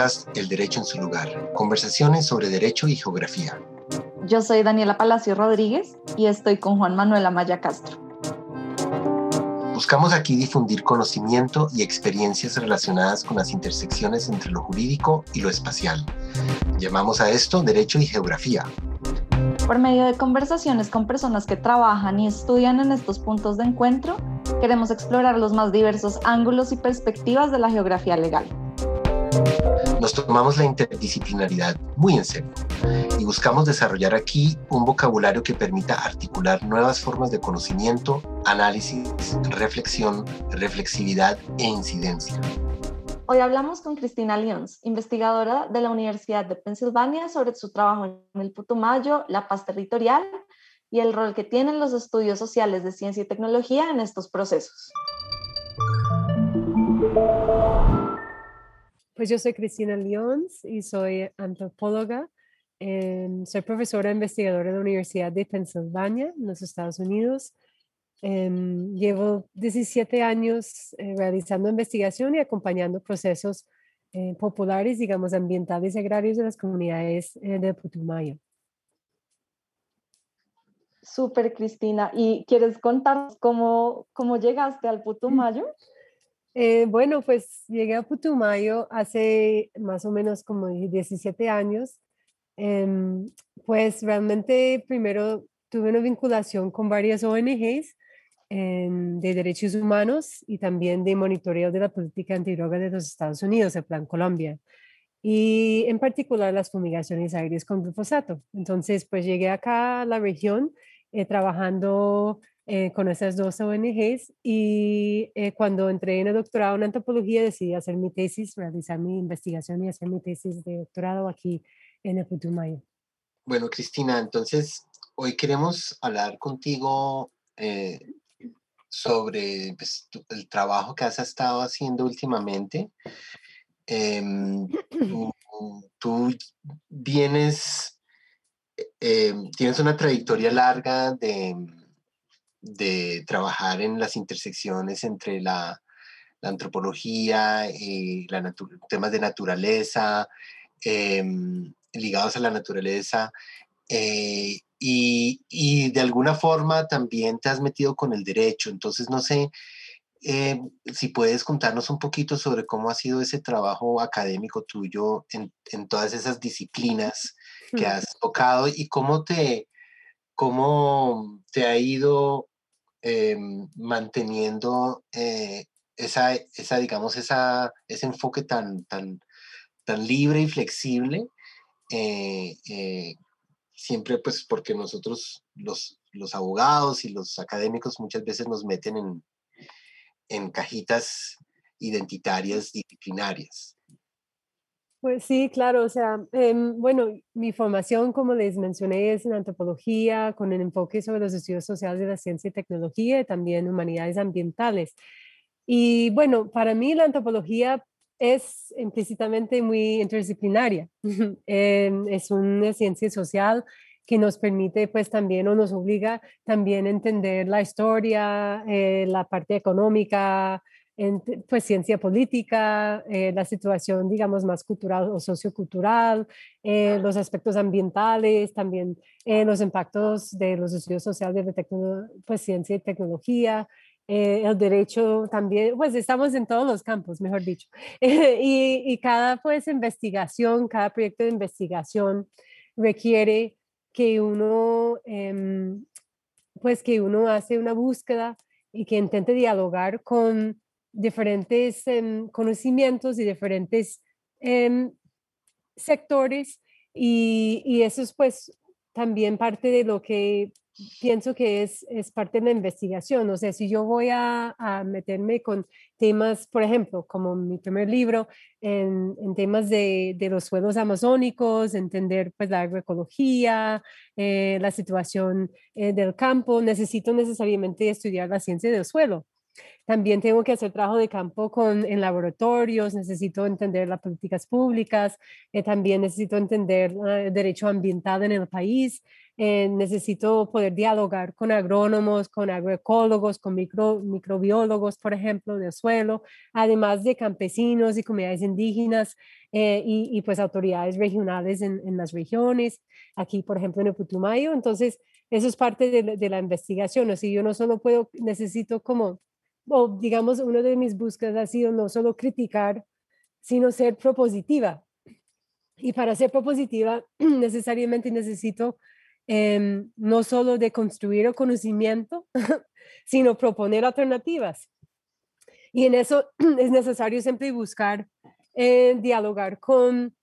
podcast El Derecho en su lugar, conversaciones sobre derecho y geografía. Yo soy Daniela Palacio Rodríguez y estoy con Juan Manuel Amaya Castro. Buscamos aquí difundir conocimiento y experiencias relacionadas con las intersecciones entre lo jurídico y lo espacial. Llamamos a esto Derecho y Geografía. Por medio de conversaciones con personas que trabajan y estudian en estos puntos de encuentro, queremos explorar los más diversos ángulos y perspectivas de la geografía legal. Nos tomamos la interdisciplinaridad muy en serio y buscamos desarrollar aquí un vocabulario que permita articular nuevas formas de conocimiento, análisis, reflexión, reflexividad e incidencia. Hoy hablamos con Cristina Lyons, investigadora de la Universidad de Pensilvania sobre su trabajo en el Putumayo, la paz territorial y el rol que tienen los estudios sociales de ciencia y tecnología en estos procesos. Pues yo soy Cristina Lyons y soy antropóloga. Em, soy profesora investigadora de la Universidad de Pensilvania, en los Estados Unidos. Em, llevo 17 años eh, realizando investigación y acompañando procesos eh, populares, digamos, ambientales y agrarios de las comunidades eh, de Putumayo. Súper, Cristina. ¿Y quieres contar cómo, cómo llegaste al Putumayo? Eh, bueno, pues llegué a Putumayo hace más o menos como 17 años. Em, pues realmente primero tuve una vinculación con varias ONGs em, de derechos humanos y también de monitoreo de la política antidroga de los Estados Unidos, el Plan Colombia. Y en particular las fumigaciones aéreas con glifosato. Entonces, pues llegué acá a la región eh, trabajando eh, con esas dos ONGs y eh, cuando entré en el doctorado en antropología decidí hacer mi tesis, realizar mi investigación y hacer mi tesis de doctorado aquí en el Putumayo. Bueno, Cristina, entonces hoy queremos hablar contigo eh, sobre pues, el trabajo que has estado haciendo últimamente. Em, tú vienes, em, tienes una trayectoria larga de de trabajar en las intersecciones entre la, antropología y la temas de naturaleza, em, ligados a la naturaleza, eh, y, de alguna forma también te has metido con el derecho. Entonces, no sé eh, si puedes contarnos un poquito sobre cómo ha sido ese trabajo académico tuyo en, todas esas disciplinas que has tocado y cómo te, cómo te ha ido Em, manteniendo eh, esa, esa, digamos, esa, ese enfoque tan, tan, tan libre y flexible, eh, eh, siempre pues porque nosotros los, los abogados y los académicos muchas veces nos meten en, en cajitas identitarias disciplinarias. Pues sí, claro, o sea, em, bueno, mi formación, como les mencioné, es en antropología, con el enfoque sobre los estudios sociales de la ciencia y tecnología, y también humanidades ambientales. Y bueno, para mí la antropología es implícitamente muy interdisciplinaria. Em, es una ciencia social que nos permite, pues también, o nos obliga también a entender la historia, eh, la parte económica, en pues, ciencia política, eh, la situación, digamos, más cultural o sociocultural, eh, los aspectos ambientales, también eh, los impactos de los estudios sociales de pues, ciencia y tecnología, el derecho también, pues estamos en todos los campos, mejor dicho. y, y, cada pues investigación, cada proyecto de investigación requiere que uno, em, pues que uno hace una búsqueda y que intente dialogar con diferentes em, conocimientos y diferentes em, sectores y, y, eso es pues también parte de lo que pienso que es, es parte de la investigación. O sea, si yo voy a, a meterme con temas, por ejemplo, como mi primer libro, en, en temas de, de, los suelos amazónicos, entender pues la agroecología, eh, la situación eh, del campo, necesito necesariamente estudiar la ciencia del suelo También tengo que hacer trabajo de campo con, en laboratorios, necesito entender las políticas públicas, eh, también necesito entender ah, el derecho ambiental en el país, eh, necesito poder dialogar con agrónomos, con agroecólogos, con micro, microbiólogos, por ejemplo, del suelo, además de campesinos y comunidades indígenas eh, y, pues autoridades regionales en, en, las regiones, aquí, por ejemplo, en el Putumayo. Entonces, eso es parte de, la investigación. O yo no solo puedo, necesito como o digamos, una de mis búsquedas ha sido no solo criticar, sino ser propositiva. Y para ser propositiva, necesariamente necesito em, no solo de construir el conocimiento, sino proponer alternativas. Y en eso es necesario siempre buscar eh, dialogar con,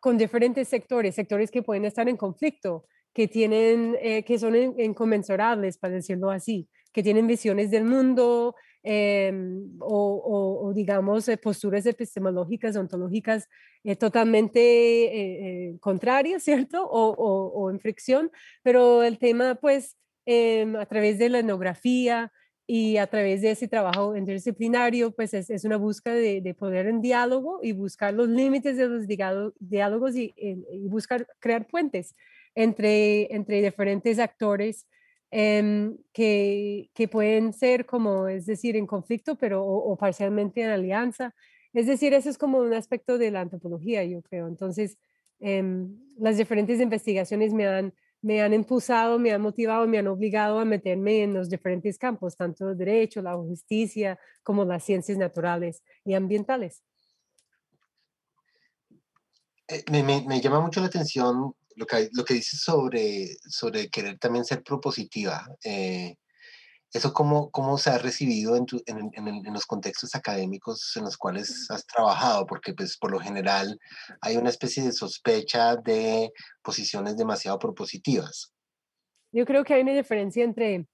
con diferentes sectores, sectores que pueden estar en conflicto, que tienen, eh, que son inconmensurables, para decirlo así, que tienen visiones del mundo, Em, o, digamos, eh, posturas epistemológicas, ontológicas eh, totalmente eh, contrarias, ¿cierto? O, en fricción, pero el tema, pues, em, a través de la etnografía y a través de ese trabajo interdisciplinario, pues es, una búsqueda de, poder en diálogo y buscar los límites de los diálogos y, buscar crear puentes entre diferentes actores Em, que, que, pueden ser como, es decir, en conflicto, pero o, parcialmente en alianza. Es decir, eso es como un aspecto de la antropología, yo creo. Entonces, em, las diferentes investigaciones me han, me han impulsado, me han motivado, me han obligado a meterme en los diferentes campos, tanto el derecho, la justicia, como las ciencias naturales y ambientales. Eh, me, me, me, llama mucho la atención lo que, lo que dices sobre, sobre querer también ser propositiva, eh, ¿eso cómo, cómo se ha recibido en, en, en, los contextos académicos en los cuales has trabajado? Porque pues por lo general hay una especie de sospecha de posiciones demasiado propositivas. Yo creo que hay una diferencia entre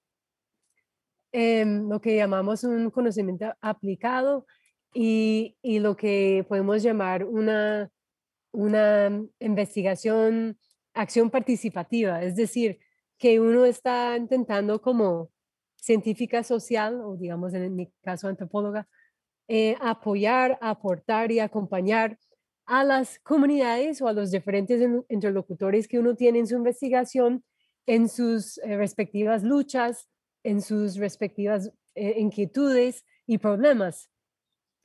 em, lo que llamamos un conocimiento aplicado y, y lo que podemos llamar una, una investigación acción participativa, es decir, que uno está intentando como científica social, o digamos en mi caso antropóloga, eh, apoyar, aportar y acompañar a las comunidades o a los diferentes interlocutores que uno tiene en su investigación en sus eh, respectivas luchas, en sus respectivas eh, inquietudes y problemas.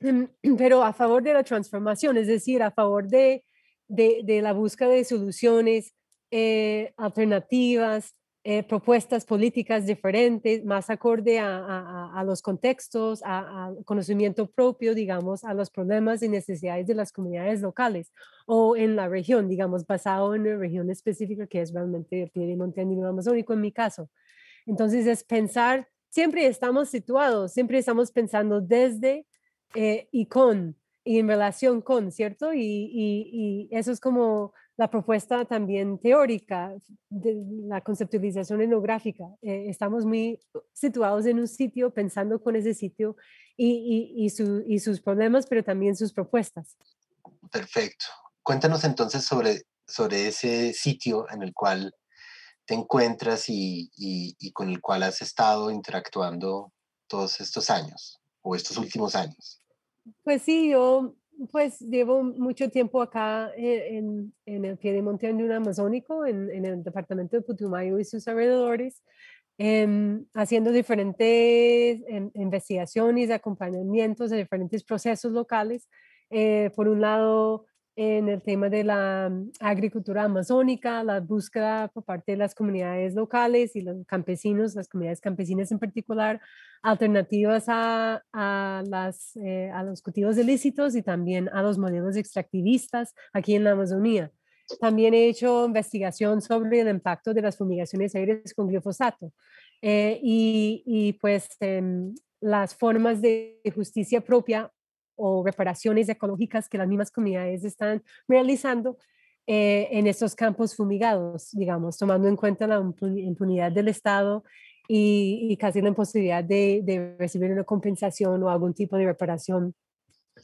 Pero a favor de la transformación, es decir, a favor de, de, de la búsqueda de soluciones, eh, alternativas, eh, propuestas políticas diferentes, más acorde a, los contextos, al conocimiento propio, digamos, a los problemas y necesidades de las comunidades locales o en la región, digamos, basado en una región específica que es realmente el Piedemonte andino amazónico en mi caso. Entonces es pensar, siempre estamos situados, siempre estamos pensando desde eh, y con, y en relación con, ¿cierto? y eso es como la propuesta también teórica de la conceptualización etnográfica. Eh, estamos muy situados en un sitio pensando con ese sitio y, y, y, sus problemas, pero también sus propuestas. Perfecto. Cuéntanos entonces sobre, sobre ese sitio en el cual te encuentras y, y con el cual has estado interactuando todos estos años o estos últimos años. Pues sí, yo pues llevo mucho tiempo acá eh, en, en el pie de monte andino amazónico, en, en, el departamento de Putumayo y sus alrededores, em, haciendo diferentes em, investigaciones, acompañamientos de diferentes procesos locales. Eh, por un lado, en el tema de la mm, agricultura amazónica, la búsqueda por parte de las comunidades locales y los campesinos, las comunidades campesinas en particular, alternativas a, a, las, eh, a los cultivos ilícitos y también a los modelos extractivistas aquí en la Amazonía. También he hecho investigación sobre el impacto de las fumigaciones aéreas con glifosato eh, y, y, pues em, las formas de justicia propia o reparaciones ecológicas que las mismas comunidades están realizando eh, en estos campos fumigados, digamos, tomando en cuenta la impunidad del Estado y, casi la imposibilidad de, recibir una compensación o algún tipo de reparación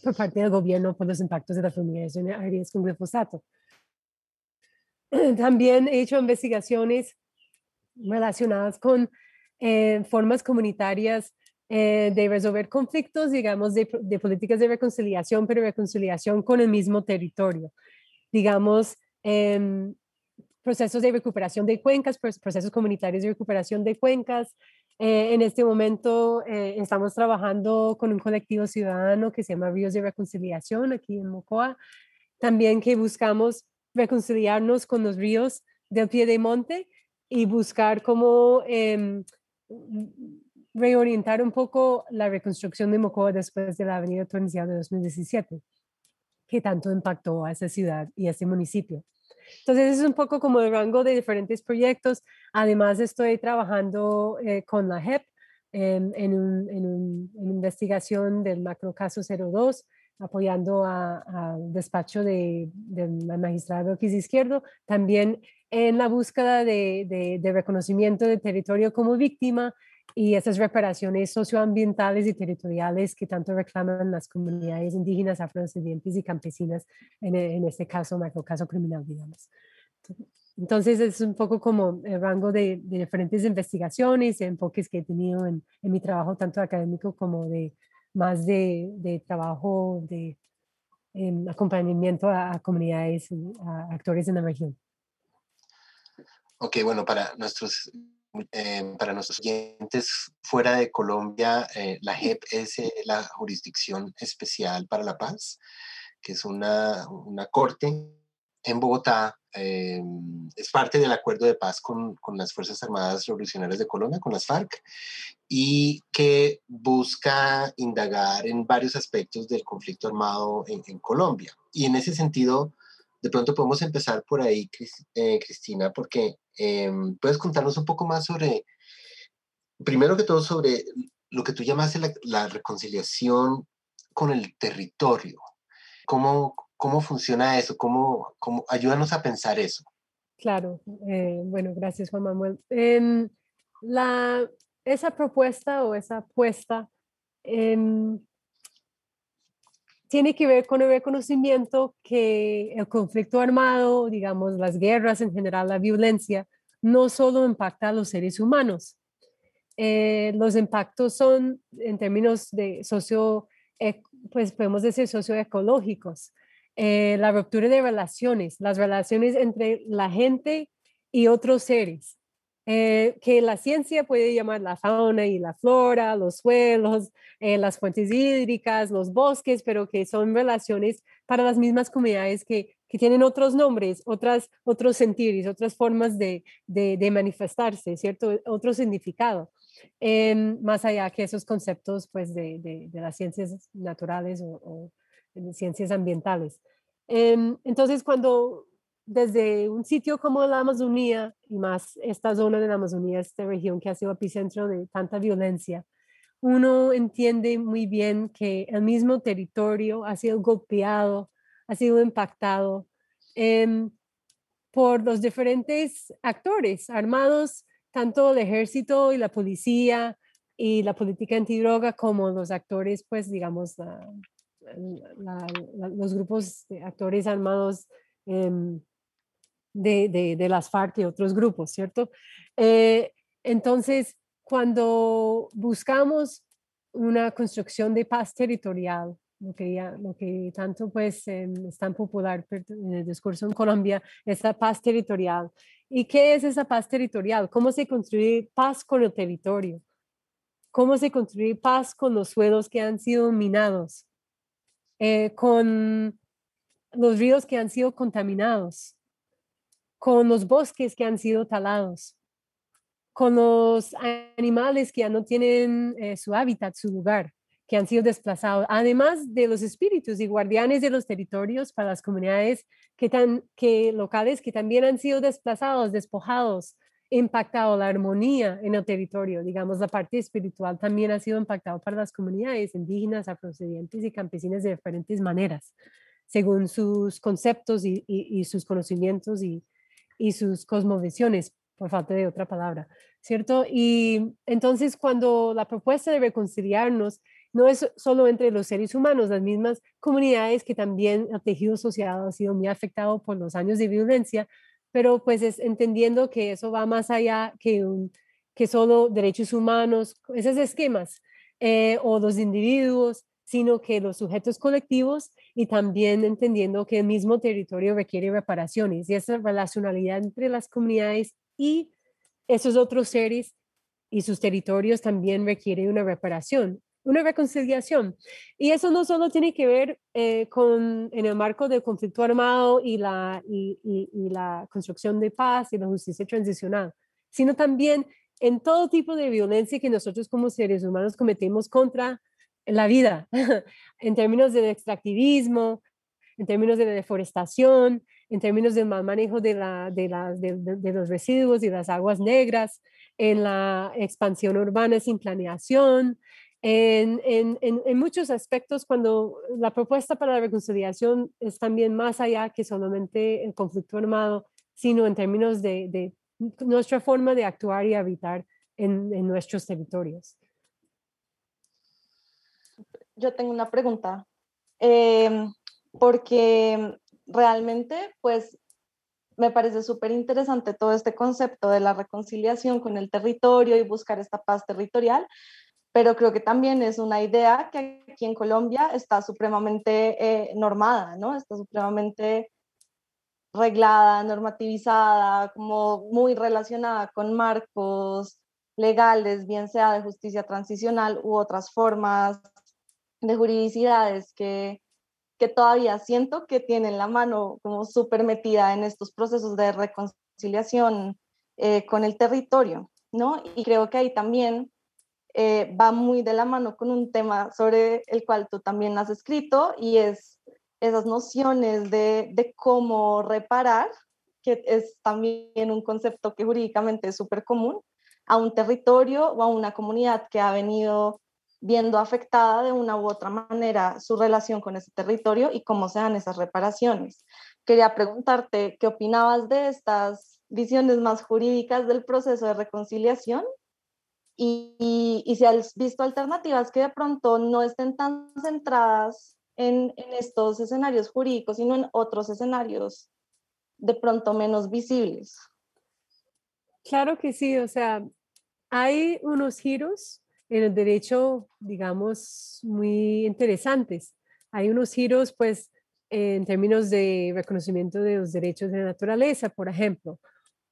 por parte del gobierno por los impactos de la fumigación aéreas con glifosato. También he hecho investigaciones relacionadas con eh, formas comunitarias eh, de resolver conflictos, digamos, de, políticas de reconciliación, pero reconciliación con el mismo territorio. Digamos, em, procesos de recuperación de cuencas, procesos comunitarios de recuperación de cuencas. Eh, en este momento eh, estamos trabajando con un colectivo ciudadano que se llama Ríos de Reconciliación aquí en Mocoa. También que buscamos reconciliarnos con los ríos del pie de monte y buscar cómo eh, reorientar un poco la reconstrucción de Mocoa después de la avenida torrencial de 2017, que tanto impactó a esa ciudad y a ese municipio. Entonces es un poco como el rango de diferentes proyectos. Además estoy trabajando eh, con la JEP en, en, una investigación del macrocaso 02, apoyando al despacho del de, magistrado X Izquierdo, también en la búsqueda de, de, de reconocimiento del territorio como víctima y esas reparaciones socioambientales y territoriales que tanto reclaman las comunidades indígenas, afrodescendientes y campesinas, en, en este caso, caso criminal, digamos. Entonces es un poco como el rango de, diferentes investigaciones, enfoques que he tenido en, en, mi trabajo, tanto académico como de más de, de trabajo de em, acompañamiento a, a comunidades, a actores en la región. Ok, bueno, para nuestros eh, para nuestros oyentes fuera de Colombia, eh, la JEP es eh, la Jurisdicción Especial para la Paz, que es una, una corte en Bogotá. es parte del acuerdo de paz con, con, las Fuerzas Armadas Revolucionarias de Colombia, con las FARC, y que busca indagar en varios aspectos del conflicto armado en, en Colombia. Y en ese sentido, de pronto podemos empezar por ahí, eh, Cristina, porque em, puedes contarnos un poco más sobre, primero que todo, sobre lo que tú llamaste la, reconciliación con el territorio. ¿Cómo, cómo funciona eso? ¿Cómo, cómo, ayúdanos a pensar eso. Claro, eh, bueno, gracias Juan Manuel. Em, esa propuesta o esa apuesta em, tiene que ver con el reconocimiento que el conflicto armado, digamos, las guerras en general, la violencia, no solo impacta a los seres humanos. Eh, los impactos son en términos de socio, pues podemos decir socioecológicos. Eh, la ruptura de relaciones, las relaciones entre la gente y otros seres. Eh, que la ciencia puede llamar la fauna y la flora, los suelos, eh, las fuentes hídricas, los bosques, pero que son relaciones para las mismas comunidades que, que tienen otros nombres, otras, otros sentidos, otras formas de, de, manifestarse, ¿cierto? Otro significado, em, más allá que esos conceptos pues, de, de las ciencias naturales o, o de ciencias ambientales. Em, entonces, cuando desde un sitio como la Amazonía y más esta zona de la Amazonía, esta región que ha sido epicentro de tanta violencia, uno entiende muy bien que el mismo territorio ha sido golpeado, ha sido impactado em, por los diferentes actores armados, tanto el ejército y la policía y la política antidroga como los actores, pues digamos, los grupos de actores armados em, de, de, las FARC y otros grupos, ¿cierto? Eh, entonces, cuando buscamos una construcción de paz territorial, lo que, lo que tanto pues es tan popular en el discurso en Colombia, esa paz territorial. ¿Y qué es esa paz territorial? ¿Cómo se construye paz con el territorio? ¿Cómo se construye paz con los suelos que han sido minados? Eh, con los ríos que han sido contaminados, con los bosques que han sido talados, con los animales que ya no tienen eh, su hábitat, su lugar, que han sido desplazados, además de los espíritus y guardianes de los territorios para las comunidades que, tan, que locales que también han sido desplazados, despojados, impactado la armonía en el territorio, digamos, la parte espiritual también ha sido impactado para las comunidades indígenas, afrodescendientes y campesinas de diferentes maneras, según sus conceptos y, y sus conocimientos y, y sus cosmovisiones, por falta de otra palabra, ¿cierto? Y entonces cuando la propuesta de reconciliarnos no es solo entre los seres humanos, las mismas comunidades que también el tejido social ha sido muy afectado por los años de violencia, pero pues es entendiendo que eso va más allá que, un, que solo derechos humanos, esos esquemas eh, o los individuos, sino que los sujetos colectivos y también entendiendo que el mismo territorio requiere reparaciones y esa relacionalidad entre las comunidades y esos otros seres y sus territorios también requiere una reparación, una reconciliación. Y eso no solo tiene que ver eh, con en el marco del conflicto armado y la, y, y la construcción de paz y la justicia transicional, sino también en todo tipo de violencia que nosotros como seres humanos cometemos contra la vida, en términos del extractivismo, en términos de la deforestación, en términos del mal manejo de, los residuos y las aguas negras, en la expansión urbana sin planeación, en, en, muchos aspectos cuando la propuesta para la reconciliación es también más allá que solamente el conflicto armado, sino en términos de, nuestra forma de actuar y habitar en, nuestros territorios yo tengo una pregunta, em, porque realmente, pues, me parece súper interesante todo este concepto de la reconciliación con el territorio y buscar esta paz territorial, pero creo que también es una idea que aquí en Colombia está supremamente eh, normada, ¿no? Está supremamente reglada, normativizada, como muy relacionada con marcos legales, bien sea de justicia transicional u otras formas de juridicidades que, que todavía siento que tienen la mano como súper metida en estos procesos de reconciliación eh, con el territorio, ¿no? Y creo que ahí también eh, va muy de la mano con un tema sobre el cual tú también has escrito y es esas nociones de, de cómo reparar, que es también un concepto que jurídicamente es súper común, a un territorio o a una comunidad que ha venido viendo afectada de una u otra manera su relación con ese territorio y cómo se dan esas reparaciones. Quería preguntarte qué opinabas de estas visiones más jurídicas del proceso de reconciliación y, y, si has visto alternativas que de pronto no estén tan centradas en, en estos escenarios jurídicos, sino en otros escenarios de pronto menos visibles. Claro que sí, o sea, hay unos giros en el derecho, digamos, muy interesantes. Hay unos giros, pues, en términos de reconocimiento de los derechos de la naturaleza, por ejemplo,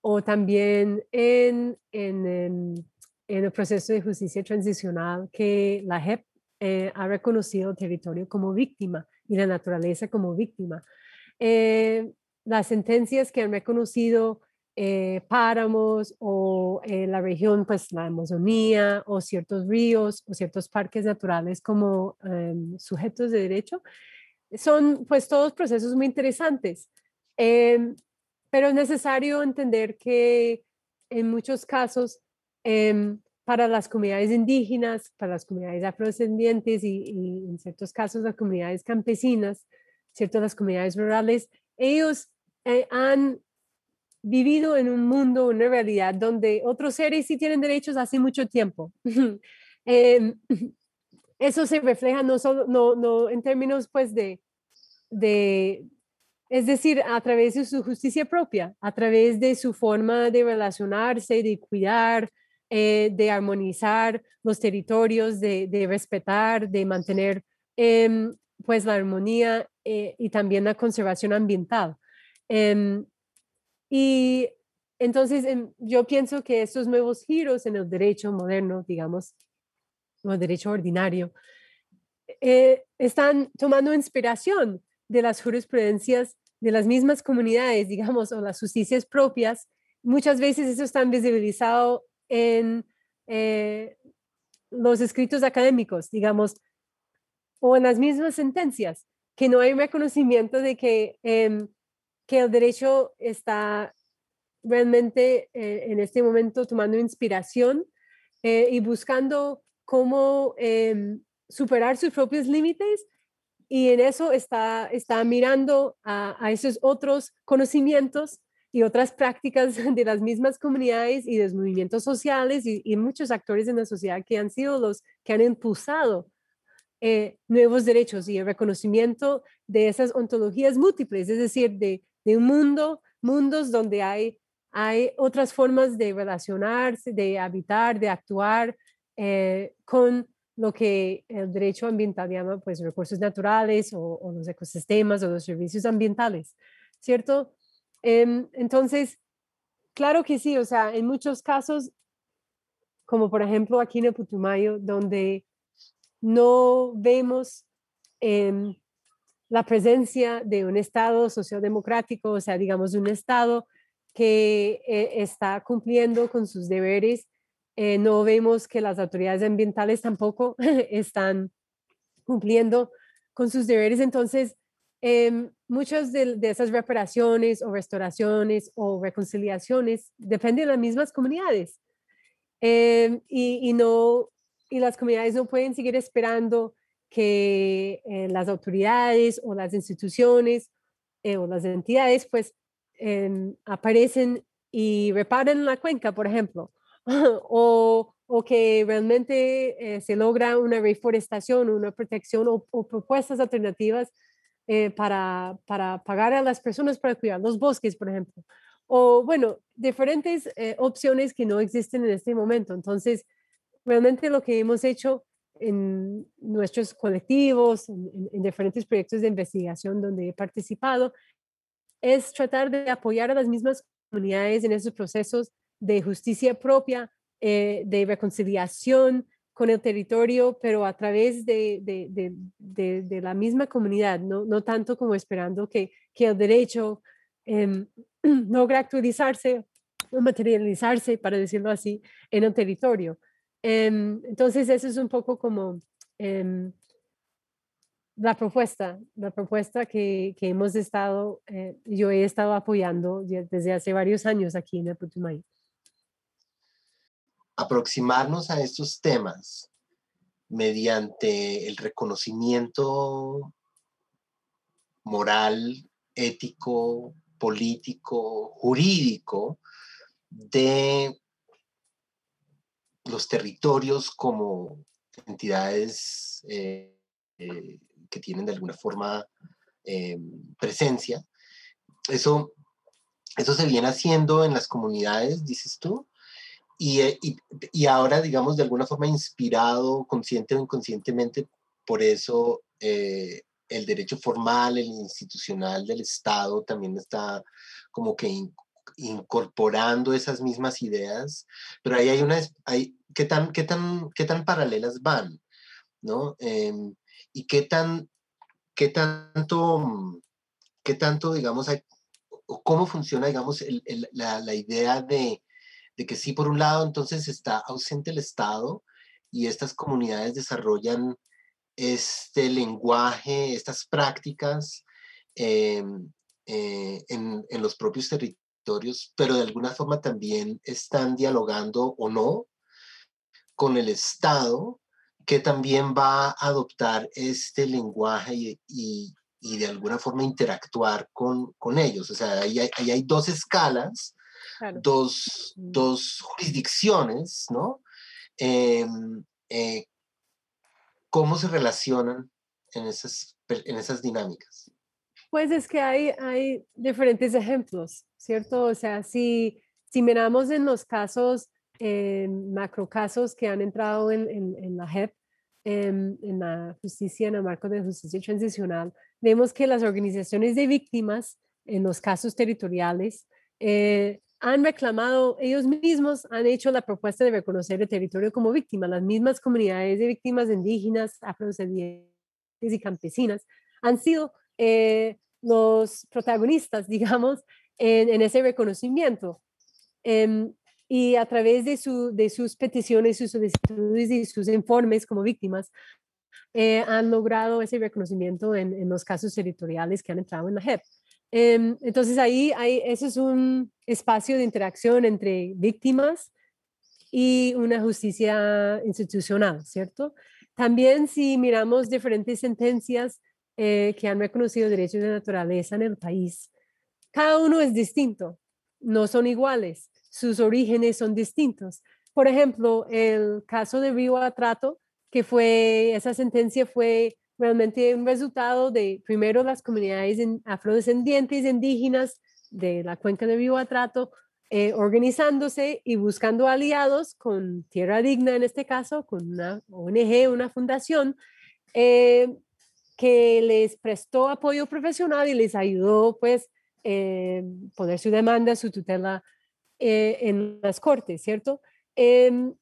o también en, en, el proceso de justicia transicional que la JEP eh, ha reconocido el territorio como víctima y la naturaleza como víctima. Eh, las sentencias que han reconocido eh, páramos o eh, la región, pues la Amazonía o ciertos ríos o ciertos parques naturales como em, sujetos de derecho, son pues todos procesos muy interesantes. Em, pero es necesario entender que en muchos casos, em, para las comunidades indígenas, para las comunidades afrodescendientes y, y, en ciertos casos las comunidades campesinas, ciertas las comunidades rurales, ellos eh, han vivido en un mundo, una realidad donde otros seres sí tienen derechos hace mucho tiempo. Em, eso se refleja no solo no, no en términos pues de, de, es decir, a través de su justicia propia, a través de su forma de relacionarse, de cuidar, eh, de armonizar los territorios, de, de respetar, de mantener em, pues la armonía eh, y también la conservación ambiental. Y entonces yo pienso que estos nuevos giros en el derecho moderno, digamos, o el derecho ordinario, eh, están tomando inspiración de las jurisprudencias de las mismas comunidades, digamos, o las justicias propias. Muchas veces eso está visibilizado en eh, los escritos académicos, digamos, o en las mismas sentencias, que no hay reconocimiento de que em, que el derecho está realmente eh, en este momento tomando inspiración eh, y buscando cómo em, superar sus propios límites y en eso está, está mirando a, esos otros conocimientos y otras prácticas de las mismas comunidades y de los movimientos sociales y, muchos actores en la sociedad que han sido los que han impulsado eh, nuevos derechos y el reconocimiento de esas ontologías múltiples, es decir, de de un mundo, mundos donde hay, hay otras formas de relacionarse, de habitar, de actuar eh, con lo que el derecho ambiental llama pues recursos naturales o, los ecosistemas o los servicios ambientales, ¿cierto? Em, entonces, claro que sí, o sea, en muchos casos, como por ejemplo aquí en el Putumayo, donde no vemos em, la presencia de un Estado sociodemocrático, o sea, digamos, un Estado que eh, está cumpliendo con sus deberes eh, no vemos que las autoridades ambientales tampoco están cumpliendo con sus deberes. Entonces, em, muchas de, esas reparaciones o restauraciones o reconciliaciones dependen de las mismas comunidades. Em, y, no, y las comunidades no pueden seguir esperando que eh, las autoridades o las instituciones eh, o las entidades pues em, aparecen y reparen la cuenca, por ejemplo, o, o, que realmente eh, se logra una reforestación, una protección o, propuestas alternativas para, para, pagar a las personas para cuidar los bosques, por ejemplo. O bueno, diferentes opciones que no existen en este momento. Entonces, realmente lo que hemos hecho en nuestros colectivos, en diferentes proyectos de investigación donde he participado, es tratar de apoyar a las mismas comunidades en esos procesos de justicia propia, eh, de reconciliación con el territorio, pero a través de, de, la misma comunidad, no, no, tanto como esperando que, que el derecho eh, logre actualizarse o materializarse, para decirlo así, en el territorio. Em, entonces, eso es un poco como em, la propuesta, la propuesta que, que hemos estado, eh, yo he estado apoyando desde hace varios años aquí en el Putumayo. Aproximarnos a estos temas mediante el reconocimiento moral, ético, político, jurídico de los territorios como entidades eh, eh, que tienen de alguna forma eh, presencia. Eso, eso se viene haciendo en las comunidades, dices tú, y, y, ahora, digamos, de alguna forma inspirado, consciente o inconscientemente, por eso el derecho formal, el institucional del Estado también está como que incorporando esas mismas ideas, pero ahí hay una, hay, ¿qué, tan, qué, tan, ¿qué tan paralelas van? ¿no? Em, y qué tan, qué tanto, qué tanto, digamos, hay, cómo funciona, digamos, la, idea de de que sí, por un lado, entonces está ausente el Estado y estas comunidades desarrollan este lenguaje, estas prácticas em, eh, en, en, los propios territorios, pero de alguna forma también están dialogando o no con el Estado, que también va a adoptar este lenguaje y, y, y de alguna forma interactuar con, con ellos. O sea, ahí hay, ahí hay dos escalas dos, dos, jurisdicciones, ¿no? Em, eh, ¿Cómo se relacionan en esas, en esas dinámicas? Pues es que hay, hay diferentes ejemplos, ¿cierto? O sea, si, si miramos en los casos, eh, macro casos que han entrado en, en, la JEP, en, en, la justicia, en el marco de justicia transicional, vemos que las organizaciones de víctimas en los casos territoriales eh, han reclamado, ellos mismos han hecho la propuesta de reconocer el territorio como víctima. Las mismas comunidades de víctimas indígenas, afrodescendientes y campesinas han sido eh, los protagonistas, digamos, en, ese reconocimiento. Em, y a través de, su, de sus peticiones, sus solicitudes y sus informes como víctimas, eh, han logrado ese reconocimiento en, los casos territoriales que han entrado en la JEP. Em, entonces ahí hay, eso es un espacio de interacción entre víctimas y una justicia institucional, ¿cierto? También si miramos diferentes sentencias eh, que han reconocido derechos de naturaleza en el país, cada uno es distinto, no son iguales, sus orígenes son distintos. Por ejemplo, el caso de Río Atrato, que fue, esa sentencia fue realmente un resultado de, primero, las comunidades afrodescendientes indígenas de la cuenca de Río Atrato eh, organizándose y buscando aliados con Tierra Digna en este caso, con una ONG, una fundación, eh, que les prestó apoyo profesional y les ayudó pues eh, poner su demanda, su tutela en las cortes, ¿cierto? Em,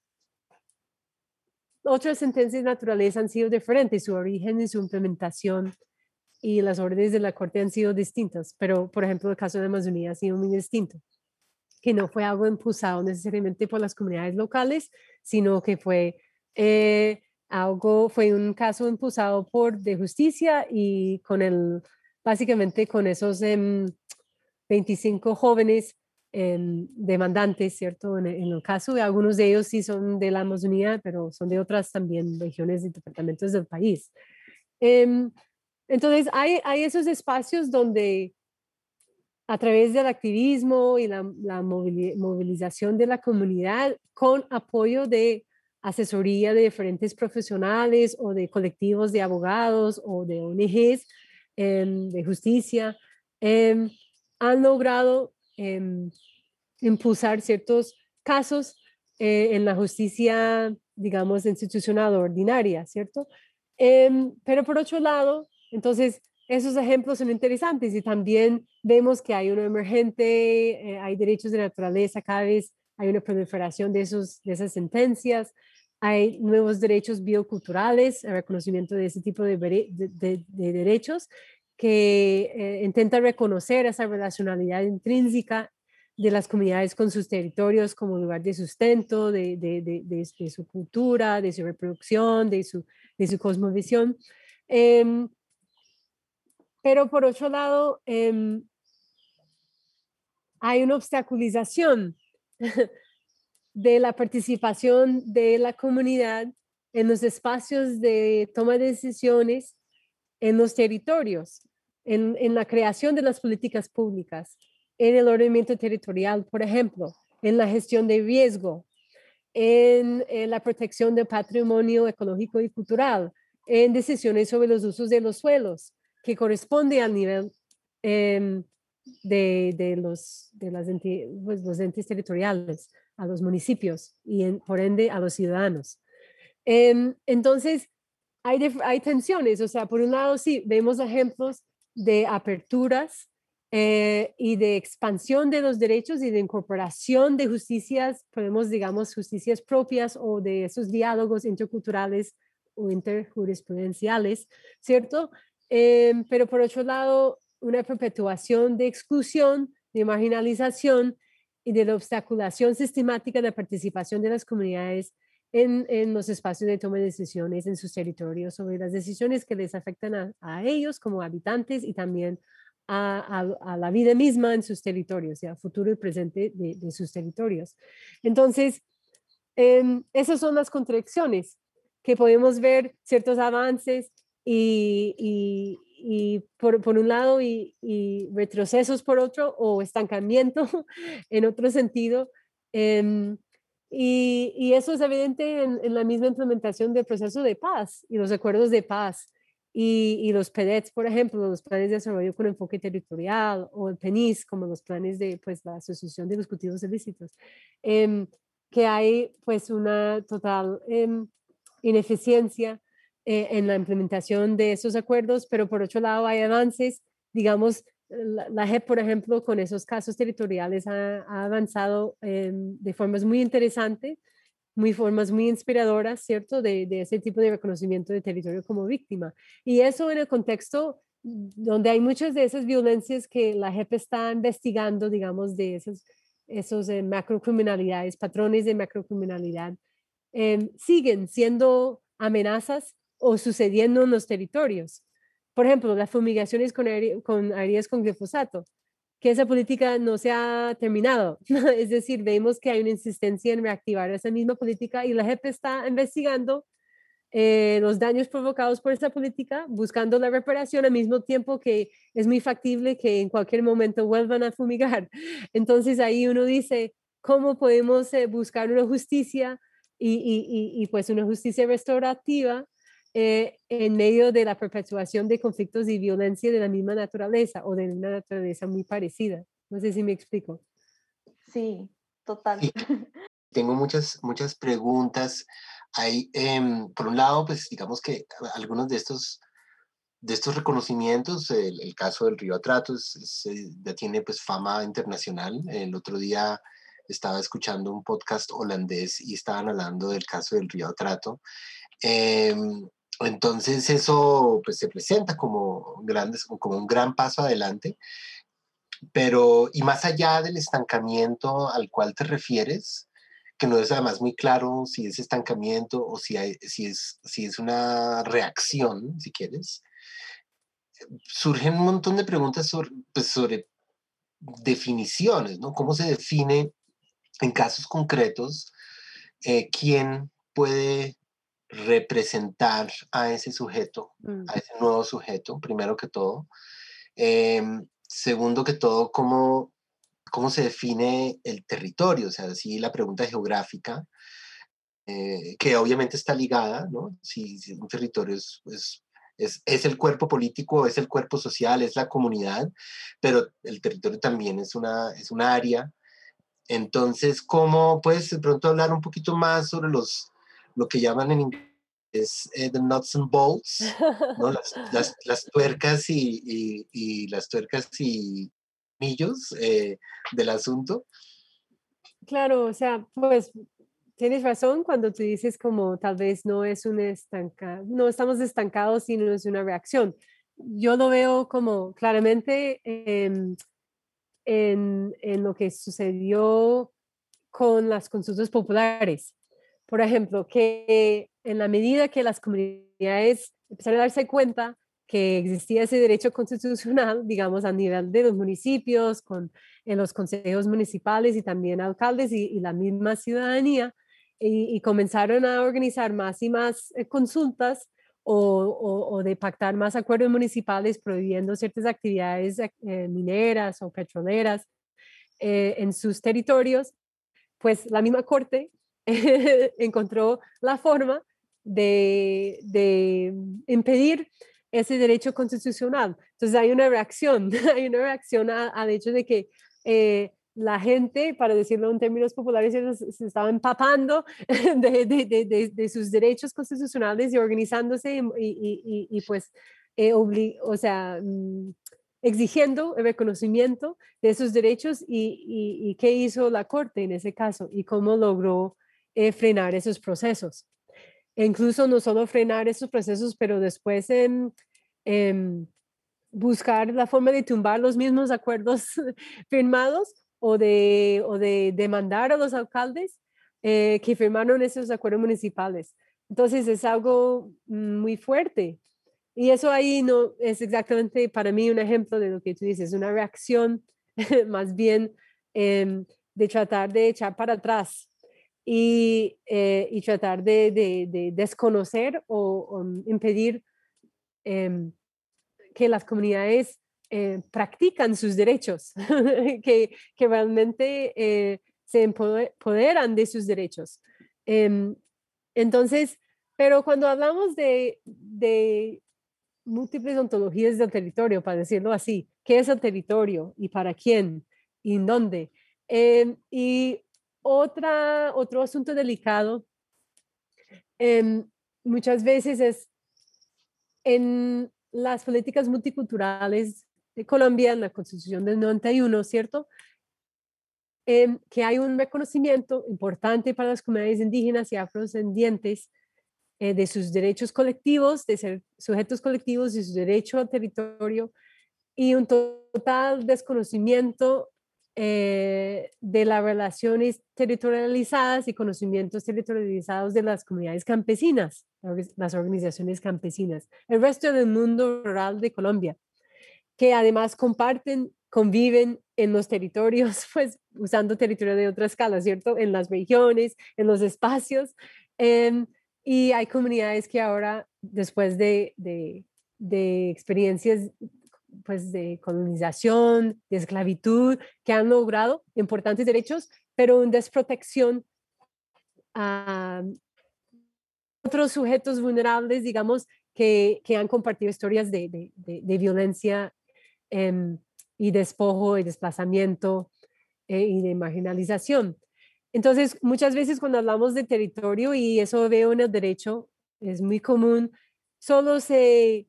otras sentencias naturales han sido diferentes, su origen y su implementación y las órdenes de la Corte han sido distintas, pero por ejemplo el caso de Amazonía ha sido muy distinto, que no fue algo impulsado necesariamente por las comunidades locales, sino que fue eh, algo, fue un caso impulsado por de justicia y con el, básicamente con esos 25 em, jóvenes demandantes, ¿cierto? En, el caso algunos de ellos sí son de la Amazonía, pero son de otras también regiones y departamentos del país. Em, entonces, hay, esos espacios donde a través del activismo y la movilización de la comunidad con apoyo de asesoría de diferentes profesionales o de colectivos de abogados o de ONGs em, de justicia, em, han logrado Em, impulsar ciertos casos eh, en la justicia, digamos, institucional ordinaria, ¿cierto? Pero por otro lado, entonces, esos ejemplos son interesantes y también vemos que hay uno emergente, eh, hay derechos de naturaleza, cada vez hay una proliferación de, esos, de esas sentencias, hay nuevos derechos bioculturales, el reconocimiento de ese tipo de, de, de derechos que eh, intenta reconocer esa relacionalidad intrínseca de las comunidades con sus territorios como lugar de sustento, de, de, su cultura, de su reproducción, de su, su cosmovisión. Em, pero por otro lado, em, hay una obstaculización de la participación de la comunidad en los espacios de toma de decisiones en los territorios en, la creación de las políticas públicas, en el ordenamiento territorial, por ejemplo, en la gestión de riesgo, en, la protección del patrimonio ecológico y cultural, en decisiones sobre los usos de los suelos, que corresponde al nivel em, de, los, de las pues, los entes territoriales, a los municipios y por ende a los ciudadanos. Em, entonces, hay, hay tensiones, o sea, por un lado sí, vemos ejemplos de aperturas eh, y de expansión de los derechos y de incorporación de justicias, podemos, digamos, justicias propias o de esos diálogos interculturales o interjurisprudenciales, ¿cierto? Em, pero por otro lado, una perpetuación de exclusión, de marginalización y de la obstaculación sistemática de la participación de las comunidades en, los espacios de toma de decisiones en sus territorios, sobre las decisiones que les afectan a, ellos como habitantes y también a, la vida misma en sus territorios, ya futuro y presente de, sus territorios. Entonces, em, esas son las contradicciones que podemos ver ciertos avances y, por, un lado y, retrocesos por otro o estancamiento en otro sentido. Em, y, eso es evidente en, la misma implementación del proceso de paz y los acuerdos de paz. Y, los PEDETs, por ejemplo, los planes de desarrollo con enfoque territorial, o el PENIS, como los planes de pues, la Asociación de los Cultivos Ilícitos, em, que hay pues una total em, ineficiencia eh, en la implementación de esos acuerdos, pero por otro lado hay avances, digamos, la, JEP, por ejemplo, con esos casos territoriales ha, avanzado de formas muy interesantes, muy formas muy inspiradoras, ¿cierto? De, ese tipo de reconocimiento de territorio como víctima. Y eso en el contexto donde hay muchas de esas violencias que la JEP está investigando, digamos, de esos, esos eh, macrocriminalidades, patrones de macrocriminalidad, em, siguen siendo amenazas o sucediendo en los territorios. Por ejemplo, las fumigaciones con, con áreas con glifosato, que esa política no se ha terminado. es decir, vemos que hay una insistencia en reactivar esa misma política y la JEP está investigando eh, los daños provocados por esa política, buscando la reparación al mismo tiempo que es muy factible que en cualquier momento vuelvan a fumigar. Entonces ahí uno dice, ¿cómo podemos eh, buscar una justicia y, y, y, pues una justicia restaurativa eh, en medio de la perpetuación de conflictos y violencia de la misma naturaleza o de una naturaleza muy parecida. No sé si me explico. Sí, total. Tengo muchas, muchas preguntas. Hay, em, por un lado, pues digamos que algunos de estos, de estos reconocimientos, el, caso del Río Atrato ya tiene pues fama internacional. El otro día estaba escuchando un podcast holandés y estaban hablando del caso del Río Atrato. Em, entonces eso pues se presenta como, grandes, como un gran paso adelante. Pero, y más allá del estancamiento al cual te refieres, que no es además muy claro si es estancamiento o si, es, si es una reacción, si quieres, surgen un montón de preguntas sobre, pues, sobre definiciones, ¿no? ¿Cómo se define en casos concretos eh, quién puede representar a ese sujeto, mm. a ese nuevo sujeto, primero que todo? Em, segundo que todo, ¿cómo, cómo se define el territorio, o sea, si la pregunta geográfica, eh, que obviamente está ligada, ¿no? Si, un territorio es, es, es, el cuerpo político, es el cuerpo social, es la comunidad, pero el territorio también es una, es una área. Entonces, ¿cómo puedes de pronto hablar un poquito más sobre los, lo que llaman en inglés eh, the nuts and bolts, ¿no? las, las, las, tuercas y, y, y, las tuercas y millos eh, del asunto. Claro, o sea, pues tienes razón cuando tú dices como tal vez no es un estanca, no estamos estancados, sino es una reacción. Yo lo veo como claramente en, en, en lo que sucedió con las consultas populares. Por ejemplo, que en la medida que las comunidades empezaron a darse cuenta que existía ese derecho constitucional, digamos, a nivel de los municipios, con, en los consejos municipales y también alcaldes y, la misma ciudadanía, y, comenzaron a organizar más y más eh, consultas o, o, de pactar más acuerdos municipales prohibiendo ciertas actividades eh, mineras o petroleras eh, en sus territorios, pues la misma corte encontró la forma de, de impedir ese derecho constitucional. Entonces hay una reacción, hay una reacción al hecho de que eh, la gente, para decirlo en términos populares, se, estaba empapando de, de, sus derechos constitucionales y organizándose y, y, pues, eh, o sea, mm, exigiendo el reconocimiento de esos derechos y, qué hizo la Corte en ese caso y cómo logró eh, frenar esos procesos. E incluso no solo frenar esos procesos, pero después en, buscar la forma de tumbar los mismos acuerdos firmados o de, o de demandar a los alcaldes eh, que firmaron esos acuerdos municipales. Entonces es algo muy fuerte. Y eso ahí no es exactamente para mí un ejemplo de lo que tú dices, una reacción más bien em, de tratar de echar para atrás y, eh, y tratar de, de, desconocer o, impedir em, que las comunidades eh, practican sus derechos, que, que, realmente eh, se empoderan de sus derechos. Em, entonces, pero cuando hablamos de, de múltiples ontologías del territorio, para decirlo así, ¿qué es el territorio y para quién y en dónde? Em, y otra, otro asunto delicado em, muchas veces es en las políticas multiculturales de Colombia, en la Constitución del 91, ¿cierto? Em, que hay un reconocimiento importante para las comunidades indígenas y afrodescendientes eh, de sus derechos colectivos, de ser sujetos colectivos y su derecho al territorio, y un total desconocimiento eh, de las relaciones territorializadas y conocimientos territorializados de las comunidades campesinas, las organizaciones campesinas, el resto del mundo rural de Colombia, que además comparten, conviven en los territorios, pues usando territorio de otra escala, ¿cierto? En las regiones, en los espacios. Em, y hay comunidades que ahora, después de, de, de experiencias pues, de colonización, de esclavitud, que han logrado importantes derechos, pero en desprotección a otros sujetos vulnerables, digamos, que, que han compartido historias de, de, violencia em, y despojo y desplazamiento eh, y de marginalización. Entonces, muchas veces cuando hablamos de territorio, y eso veo en el derecho, es muy común, solo se,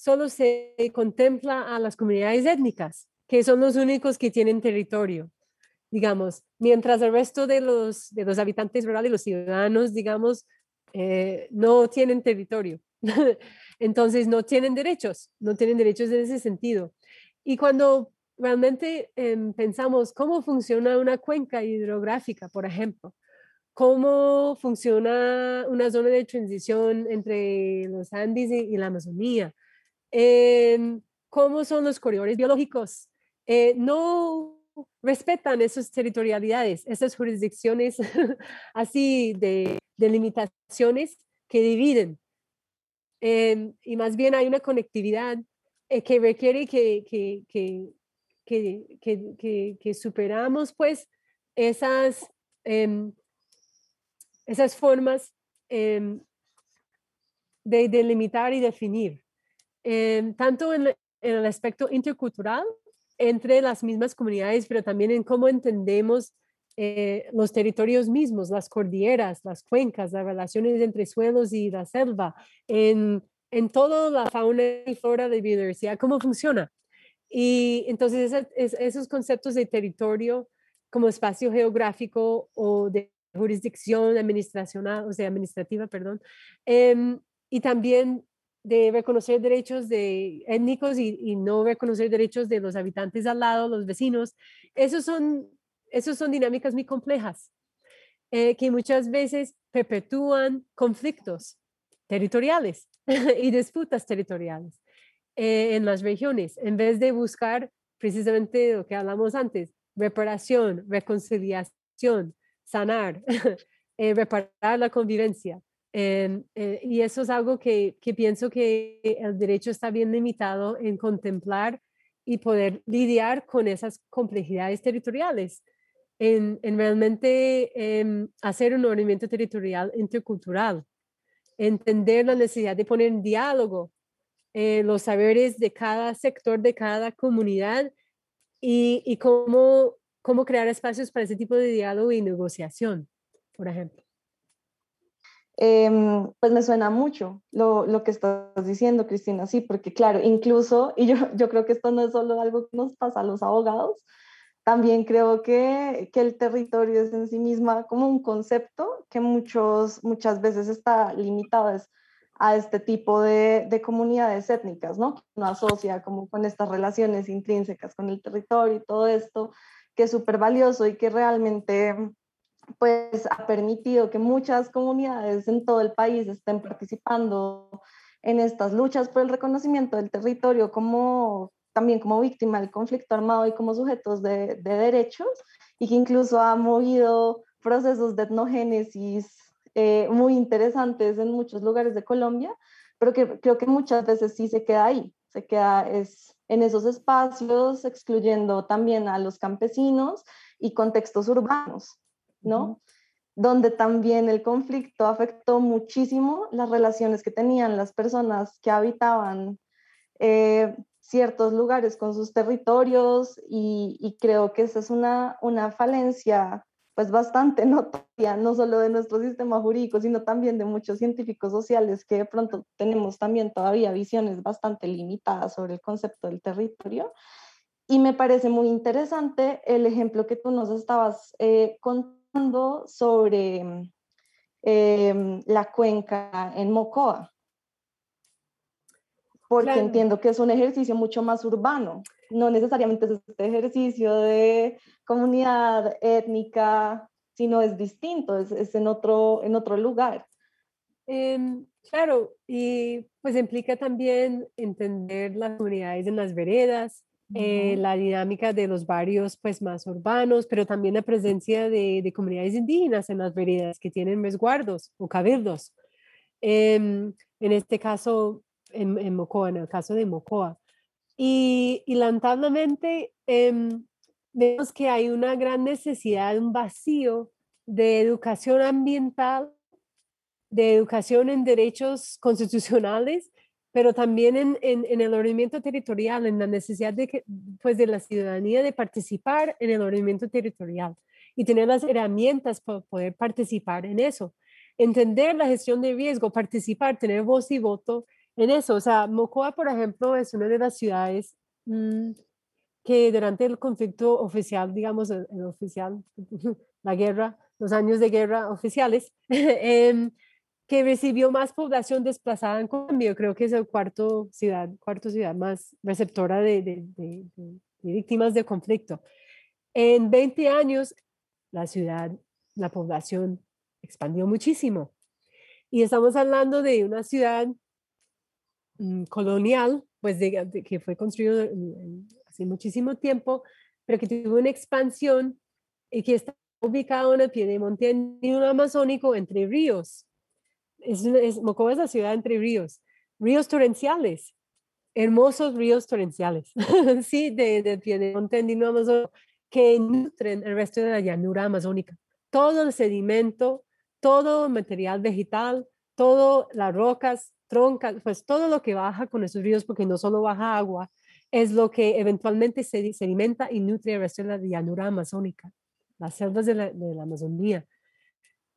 solo se contempla a las comunidades étnicas, que son los únicos que tienen territorio, digamos, mientras el resto de los, de los habitantes rurales, los ciudadanos, digamos, eh, no tienen territorio. Entonces, no tienen derechos, no tienen derechos en ese sentido. Y cuando realmente em, pensamos cómo funciona una cuenca hidrográfica, por ejemplo, cómo funciona una zona de transición entre los Andes y, la Amazonía, cómo son los corredores biológicos, eh, no respetan esas territorialidades, esas jurisdicciones así de, de, limitaciones que dividen. Em, y más bien hay una conectividad eh, que requiere que, que, que, que, superamos pues esas, em, esas formas em, de delimitar y definir, em, tanto en, el aspecto intercultural entre las mismas comunidades, pero también en cómo entendemos eh, los territorios mismos, las cordilleras, las cuencas, las relaciones entre suelos y la selva, en, en toda la fauna y flora de biodiversidad, cómo funciona. Y entonces esos conceptos de territorio como espacio geográfico o de jurisdicción administracional, o sea, administrativa, perdón, em, y también de reconocer derechos de étnicos y, no reconocer derechos de los habitantes al lado, los vecinos, esos son, esos son dinámicas muy complejas eh, que muchas veces perpetúan conflictos territoriales y disputas territoriales. Eh, en las regiones, en vez de buscar precisamente lo que hablamos antes, reparación, reconciliación, sanar, eh, reparar la convivencia. Em, eh, y eso es algo que, que, pienso que el derecho está bien limitado en contemplar y poder lidiar con esas complejidades territoriales, en, en realmente em, hacer un ordenamiento territorial intercultural, entender la necesidad de poner en diálogo eh, los saberes de cada sector, de cada comunidad y, y cómo, cómo crear espacios para ese tipo de diálogo y negociación, por ejemplo. Em, pues me suena mucho lo, lo, que estás diciendo, Cristina, sí, porque claro, incluso, y yo, yo creo que esto no es solo algo que nos pasa a los abogados, también creo que, que el territorio es en sí misma como un concepto que muchos, muchas veces está limitado. A este tipo de, de, comunidades étnicas, ¿no? No asocia como con estas relaciones intrínsecas con el territorio y todo esto, que es súper valioso y que realmente pues ha permitido que muchas comunidades en todo el país estén participando en estas luchas por el reconocimiento del territorio como también como víctima del conflicto armado y como sujetos de, de derechos y que incluso ha movido procesos de etnogénesis eh, muy interesantes en muchos lugares de Colombia, pero que creo que muchas veces sí se queda ahí, se queda es, en esos espacios, excluyendo también a los campesinos y contextos urbanos, ¿no? Donde también el conflicto afectó muchísimo las relaciones que tenían las personas que habitaban eh, ciertos lugares con sus territorios y, y, creo que esa es una, una falencia pues bastante notoria, no solo de nuestro sistema jurídico, sino también de muchos científicos sociales que de pronto tenemos también todavía visiones bastante limitadas sobre el concepto del territorio. Y me parece muy interesante el ejemplo que tú nos estabas eh, contando sobre em, la cuenca en Mocoa, porque entiendo que es un ejercicio mucho más urbano no necesariamente es este ejercicio de comunidad étnica, sino es distinto, es, en, otro, en otro lugar. Em, claro, y pues implica también entender las comunidades en las veredas, eh, la dinámica de los barrios pues más urbanos, pero también la presencia de, comunidades indígenas en las veredas que tienen resguardos o cabildos. Em, en este caso, en, en Mocoa, en el caso de Mocoa. Y, lamentablemente em, vemos que hay una gran necesidad, un vacío de educación ambiental, de educación en derechos constitucionales pero también en, en, el ordenamiento territorial, en la necesidad de, que, pues de la ciudadanía de participar en el ordenamiento territorial y tener las herramientas para poder participar en eso. Entender la gestión de riesgo, participar, tener voz y voto en eso. O sea, Mocoa, por ejemplo, es una de las ciudades mm, que durante el conflicto oficial, digamos, el, oficial, la guerra, los años de guerra oficiales, em, que recibió más población desplazada en Colombia. Creo que es el cuarto ciudad, cuarto ciudad más receptora de, de, de, de, víctimas de conflicto. En 20 años, la ciudad, la población expandió muchísimo. Y estamos hablando de una ciudad mm, colonial, pues que fue construido hace muchísimo tiempo, pero que tuvo una expansión y que está ubicada en el pie de monte amazónico entre ríos es, es, Mocoa es la ciudad entre ríos, ríos torrenciales, hermosos ríos torrenciales, sí, de, de Piedemonte andino que nutren el resto de la llanura amazónica. Todo el sedimento, todo el material vegetal, todas las rocas, troncas, pues todo lo que baja con esos ríos, porque no solo baja agua, es lo que eventualmente se sedimenta y nutre el resto de la llanura amazónica, las selvas de la, de la Amazonía.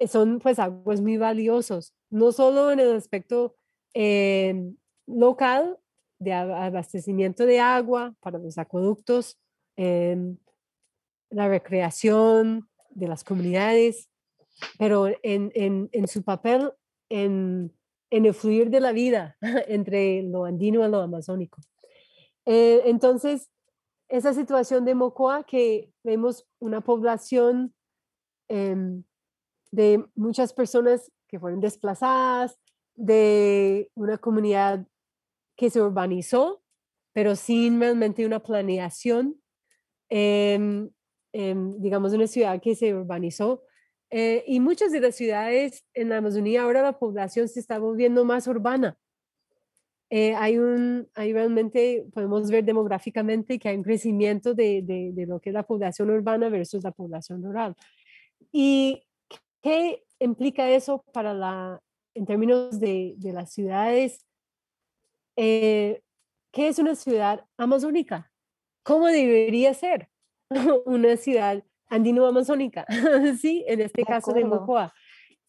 Eh, son pues aguas muy valiosos, no solo en el aspecto em, local de abastecimiento de agua para los acueductos, em, la recreación de las comunidades, pero en, en, su papel en, en, el fluir de la vida entre lo andino y lo amazónico. Eh, entonces, esa situación de Mocoa, que vemos una población eh, de muchas personas que fueron desplazadas, de una comunidad que se urbanizó, pero sin realmente una planeación, eh, digamos, una ciudad que se urbanizó. Eh, y muchas de las ciudades en la Amazonía ahora la población se está volviendo más urbana. Eh, hay, un, hay realmente, podemos ver demográficamente que hay un crecimiento de, de, de, lo que es la población urbana versus la población rural. Y ¿Qué implica eso para la, en términos de, de las ciudades? Eh, ¿Qué es una ciudad amazónica? ¿Cómo debería ser una ciudad andino-amazónica? sí, en este caso de Mocoa.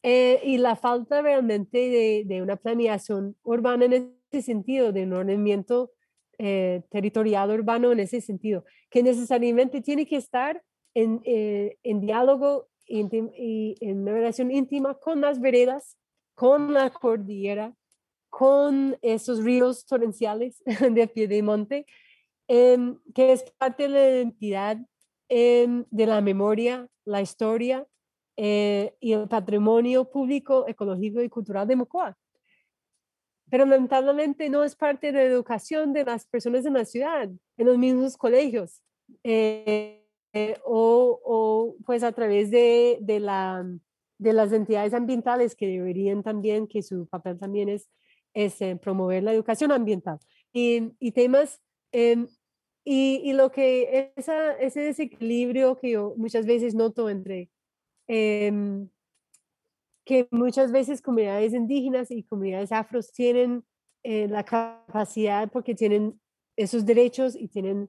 Eh, y la falta realmente de, de, una planeación urbana en ese sentido, de un ordenamiento eh, territorial urbano en ese sentido, que necesariamente tiene que estar en, en diálogo y en una relación íntima con las veredas, con la cordillera, con esos ríos torrenciales de pie de monte, em, que es parte de la identidad em, de la memoria, la historia eh, y el patrimonio público, ecológico y cultural de Mocoa. Pero lamentablemente no es parte de la educación de las personas en la ciudad, en los mismos colegios. Eh, eh, o, pues a través de, de, la, de las entidades ambientales que deberían también, que su papel también es, es eh, promover la educación ambiental. Y, y temas, em, y, y, lo que esa, ese desequilibrio que yo muchas veces noto entre em, que muchas veces comunidades indígenas y comunidades afros tienen eh, la capacidad porque tienen esos derechos y tienen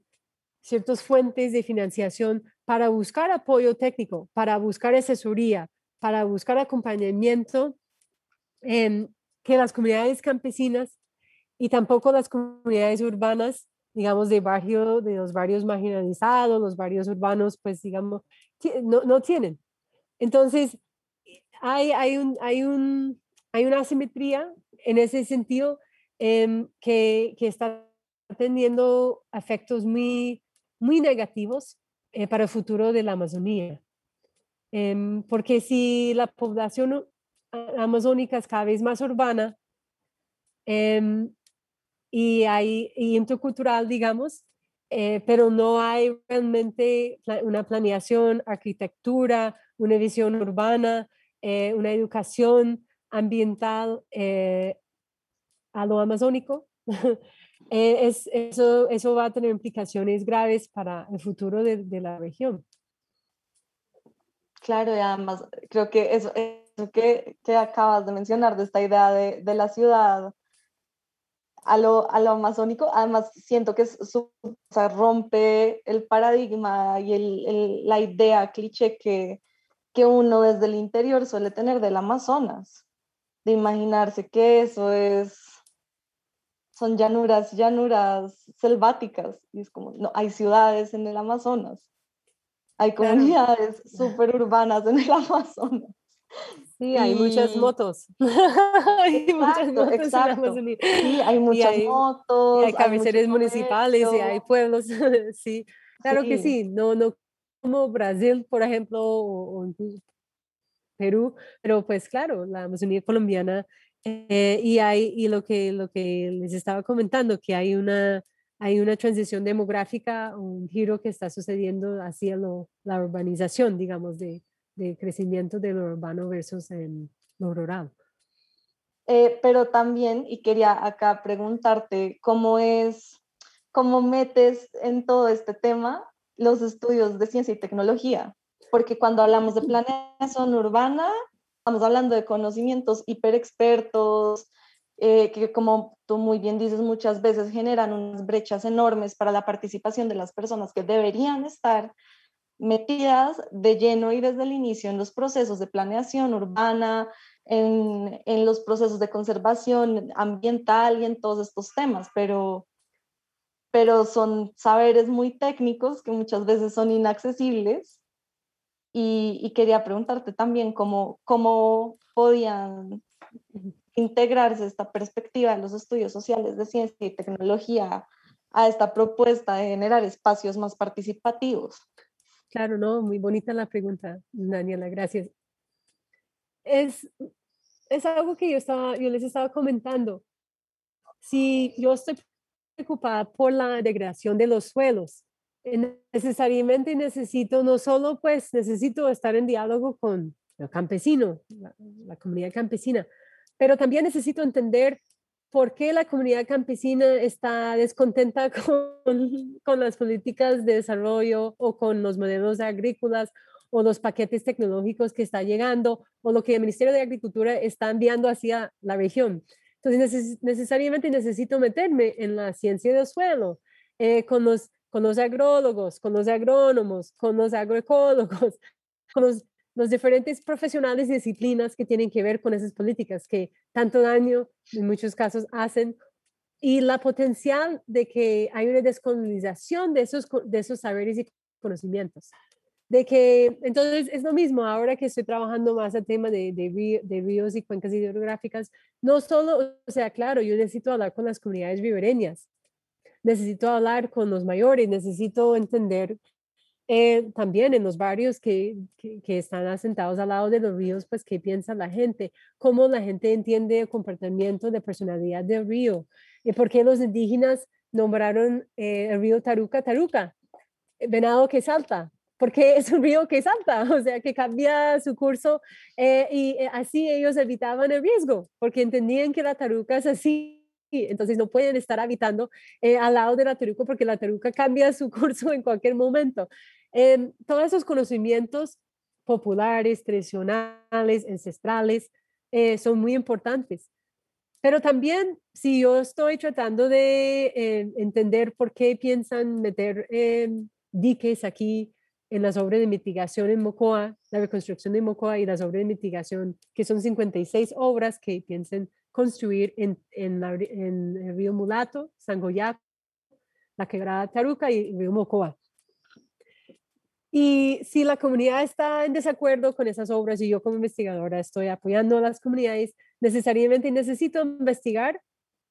ciertas fuentes de financiación para buscar apoyo técnico, para buscar asesoría, para buscar acompañamiento, en que las comunidades campesinas y tampoco las comunidades urbanas, digamos, de barrio, de los barrios marginalizados, los barrios urbanos, pues digamos, no, no tienen. Entonces, hay, hay, un, hay, un, hay una asimetría en ese sentido em, que, que está teniendo efectos muy muy negativos eh, para el futuro de la Amazonía. Em, porque si la población amazónica es cada vez más urbana em, y hay intercultural, digamos, eh, pero no hay realmente una planeación, arquitectura, una visión urbana, eh, una educación ambiental a lo amazónico, Eh, es, eso, eso va a tener implicaciones graves para el futuro de, de la región. Claro, y además creo que eso, eso que, que, acabas de mencionar, de esta idea de, de, la ciudad a lo, a lo amazónico. Además, siento que es, o rompe el paradigma y el, la idea cliché que, que uno desde el interior suele tener del Amazonas, de imaginarse que eso es, son llanuras, llanuras selváticas, y es como, no, hay ciudades en el Amazonas, hay comunidades súper urbanas en el Amazonas. Sí, hay muchas motos. hay muchas motos exacto. Sí, hay muchas motos. Y hay cabeceres municipales y hay pueblos. sí, claro que sí. No, no como Brasil, por ejemplo, o, Perú, pero pues claro, la Amazonía colombiana eh, y hay y lo que lo que les estaba comentando que hay una hay una transición demográfica, un giro que está sucediendo hacia lo, la urbanización, digamos, de, de crecimiento de lo urbano versus en lo rural. Eh, pero también, y quería acá preguntarte, ¿cómo es, cómo metes en todo este tema los estudios de ciencia y tecnología? Porque cuando hablamos de planeación urbana, estamos hablando de conocimientos hiperexpertos, eh, que como tú muy bien dices, muchas veces generan unas brechas enormes para la participación de las personas que deberían estar metidas de lleno y desde el inicio en los procesos de planeación urbana, en, en, los procesos de conservación ambiental y en todos estos temas, pero, pero son saberes muy técnicos que muchas veces son inaccesibles. Y, y quería preguntarte también cómo, cómo podían integrarse esta perspectiva en los estudios sociales de ciencia y tecnología a esta propuesta de generar espacios más participativos. Claro, no, muy bonita la pregunta, Daniela, gracias. Es, es algo que yo, estaba, yo les estaba comentando. Si yo estoy preocupada por la degradación de los suelos, necesariamente necesito, no solo pues necesito estar en diálogo con el campesino, la, la comunidad campesina, pero también necesito entender por qué la comunidad campesina está descontenta con, con, las políticas de desarrollo o con los modelos agrícolas o los paquetes tecnológicos que está llegando o lo que el Ministerio de Agricultura está enviando hacia la región. Entonces, necesariamente necesito meterme en la ciencia del suelo, eh, con, los, con los agrólogos, con los agrónomos, con los agroecólogos, con los diferentes profesionales y disciplinas que tienen que ver con esas políticas que tanto daño en muchos casos hacen y la potencial de que hay una descolonización de esos, de esos saberes y conocimientos. De que, entonces, es lo mismo ahora que estoy trabajando más el tema de, de, de ríos y cuencas hidrográficas, no solo, o sea, claro, yo necesito hablar con las comunidades ribereñas, necesito hablar con los mayores, necesito entender eh, también en los barrios que, que, están asentados al lado de los ríos, pues qué piensa la gente, cómo la gente entiende el comportamiento de personalidad del río, y por qué los indígenas nombraron eh, el río Taruca Taruca, eh, venado que salta, porque es un río que salta, o sea, que cambia su curso y así ellos evitaban el riesgo, porque entendían que la taruca es así entonces no pueden estar habitando al lado de la taruca porque la taruca cambia su curso en cualquier momento. Eh, todos esos conocimientos populares, tradicionales, ancestrales, eh, son muy importantes. Pero también, si yo estoy tratando de eh, entender por qué piensan meter em, diques aquí en las obras de mitigación en Mocoa, la reconstrucción de Mocoa y las obras de mitigación, que son 56 obras que piensan construir en, en, en el río Mulato, Sangoyaco, la quebrada Taruca y el río Mocoa. Y si la comunidad está en desacuerdo con esas obras y yo como investigadora estoy apoyando a las comunidades, necesariamente necesito investigar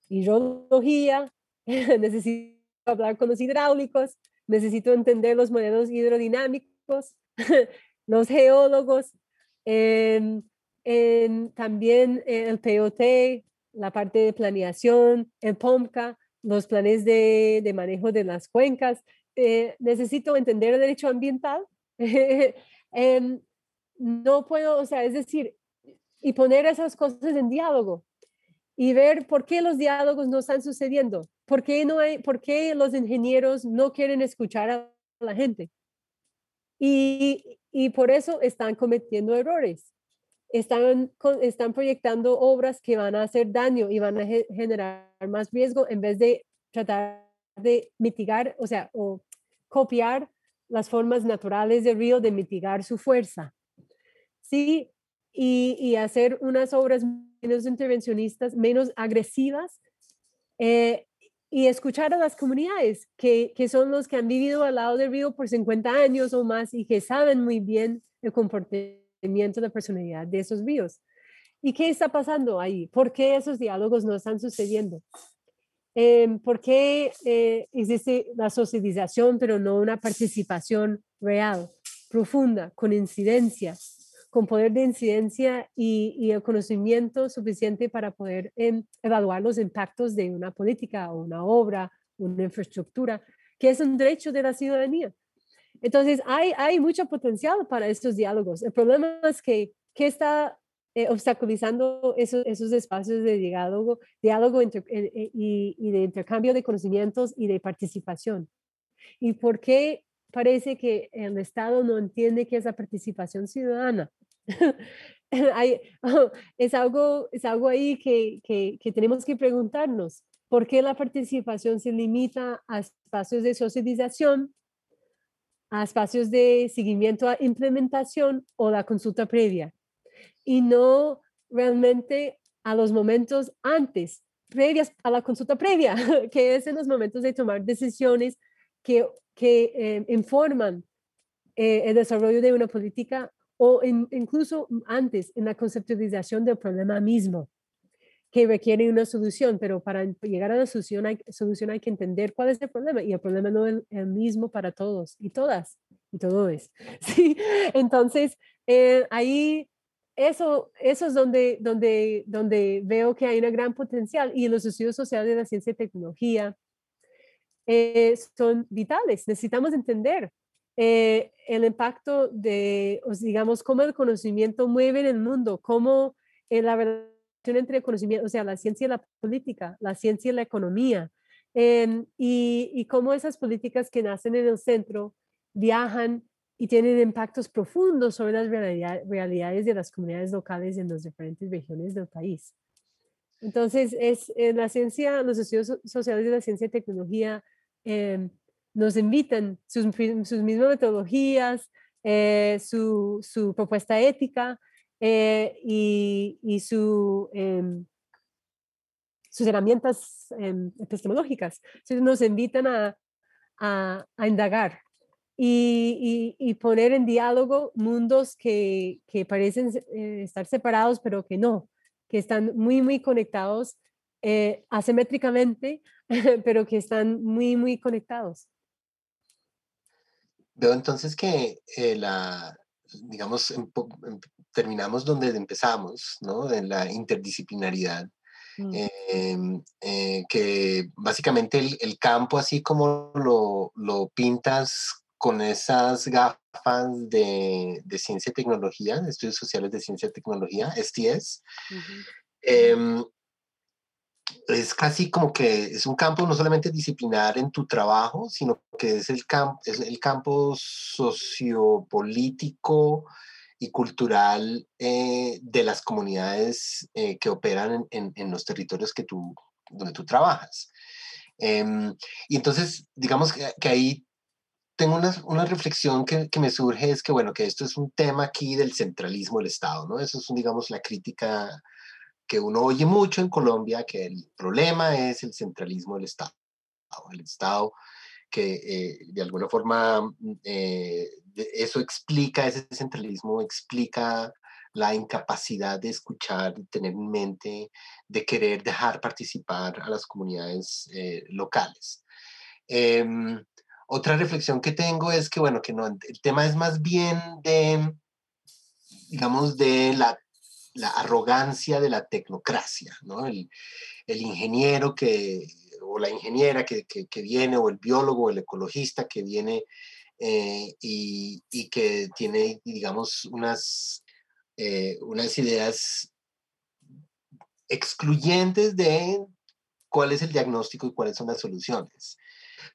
hidrología, necesito hablar con los hidráulicos, necesito entender los modelos hidrodinámicos, los geólogos, también el POT, la parte de planeación, el POMCA, los planes de, de manejo de las cuencas. Eh, necesito entender el derecho ambiental, em, no puedo, o sea, es decir, y poner esas cosas en diálogo y ver por qué los diálogos no están sucediendo, por qué, no hay, por qué los ingenieros no quieren escuchar a la gente. Y, y por eso están cometiendo errores. Están, están proyectando obras que van a hacer daño y van a generar más riesgo en vez de tratar de mitigar, o sea, o copiar las formas naturales del río de mitigar su fuerza. Sí, y, hacer unas obras menos intervencionistas, menos agresivas, eh, y escuchar a las comunidades que, que, son los que han vivido al lado del río por 50 años o más y que saben muy bien el comportamiento de personalidad de esos ríos. ¿Y qué está pasando ahí? ¿Por qué esos diálogos no están sucediendo? Eh, ¿Por qué eh, existe la socialización, pero no una participación real, profunda, con incidencia, con poder de incidencia y, el conocimiento suficiente para poder em, evaluar los impactos de una política o una obra, una infraestructura, que es un derecho de la ciudadanía? Entonces, hay, hay mucho potencial para estos diálogos. El problema es que, ¿qué está eh, obstaculizando esos, esos, espacios de diálogo, diálogo eh, eh, y, de intercambio de conocimientos y de participación. ¿Y por qué parece que el Estado no entiende qué es la participación ciudadana? Hay, es, algo, es algo ahí que, que, que tenemos que preguntarnos. ¿Por qué la participación se limita a espacios de socialización, a espacios de seguimiento a implementación o la consulta previa? y no realmente a los momentos antes, previas a la consulta previa, que es en los momentos de tomar decisiones que, que eh, informan eh, el desarrollo de una política o incluso antes en la conceptualización del problema mismo que requiere una solución, pero para llegar a la solución hay, solución hay que entender cuál es el problema y el problema no es el mismo para todos y todas y todos. ¿sí? Entonces, eh, ahí eso, eso es donde, donde, donde veo que hay una gran potencial y los estudios sociales de la ciencia y tecnología eh, son vitales. Necesitamos entender eh, el impacto de, digamos, cómo el conocimiento mueve en el mundo, cómo eh, la entre conocimiento, o sea, la ciencia y la política, la ciencia y la economía, em, y, y cómo esas políticas que nacen en el centro viajan y tienen impactos profundos sobre las realidades de las comunidades locales en las diferentes regiones del país. Entonces, es en la ciencia, los estudios sociales de la ciencia y tecnología em, nos invitan sus, sus mismas metodologías, eh, su, propuesta ética eh, y, y su, em, sus herramientas em, epistemológicas. Entonces, nos invitan a, a, a indagar y, poner en diálogo mundos que, que parecen eh, estar separados, pero que no, que están muy, muy conectados eh, asimétricamente, pero que están muy, muy conectados. Veo entonces que eh, la, digamos, terminamos donde empezamos, ¿no? En la interdisciplinaridad. Mm. Em, que básicamente el, el, campo, así como lo, lo pintas con esas gafas de, ciencia y tecnología, de estudios sociales de ciencia y tecnología, STS. Em, es casi como que es un campo no solamente disciplinar en tu trabajo, sino que es el, campo es el campo sociopolítico y cultural eh, de las comunidades eh, que operan en, en, los territorios que tú, donde tú trabajas. Em, y entonces, digamos que, que ahí tengo una, una reflexión que, que, me surge, es que, bueno, que esto es un tema aquí del centralismo del Estado, ¿no? Eso es, digamos, la crítica que uno oye mucho en Colombia, que el problema es el centralismo del Estado. El Estado que eh, de alguna forma mm, eh, eso explica, ese centralismo explica la incapacidad de escuchar, de tener en mente, de querer dejar participar a las comunidades eh, locales. Em, otra reflexión que tengo es que, bueno, que no, el tema es más bien de, digamos, de la, la arrogancia de la tecnocracia, ¿no? El, ingeniero que, o la ingeniera que, que, viene, o el biólogo, el ecologista que viene eh, y, y, que tiene, digamos, unas, eh, unas ideas excluyentes de cuál es el diagnóstico y cuáles son las soluciones.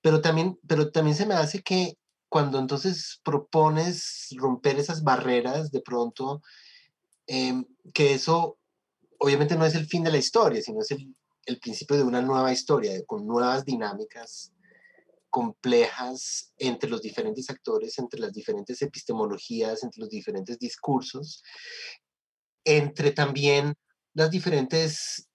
Pero también, pero también se me hace que cuando entonces propones romper esas barreras, de pronto em, que eso obviamente no es el fin de la historia, sino es el principio de una nueva historia, con nuevas dinámicas complejas entre los diferentes actores, entre las diferentes epistemologías, entre los diferentes discursos, entre también las diferentes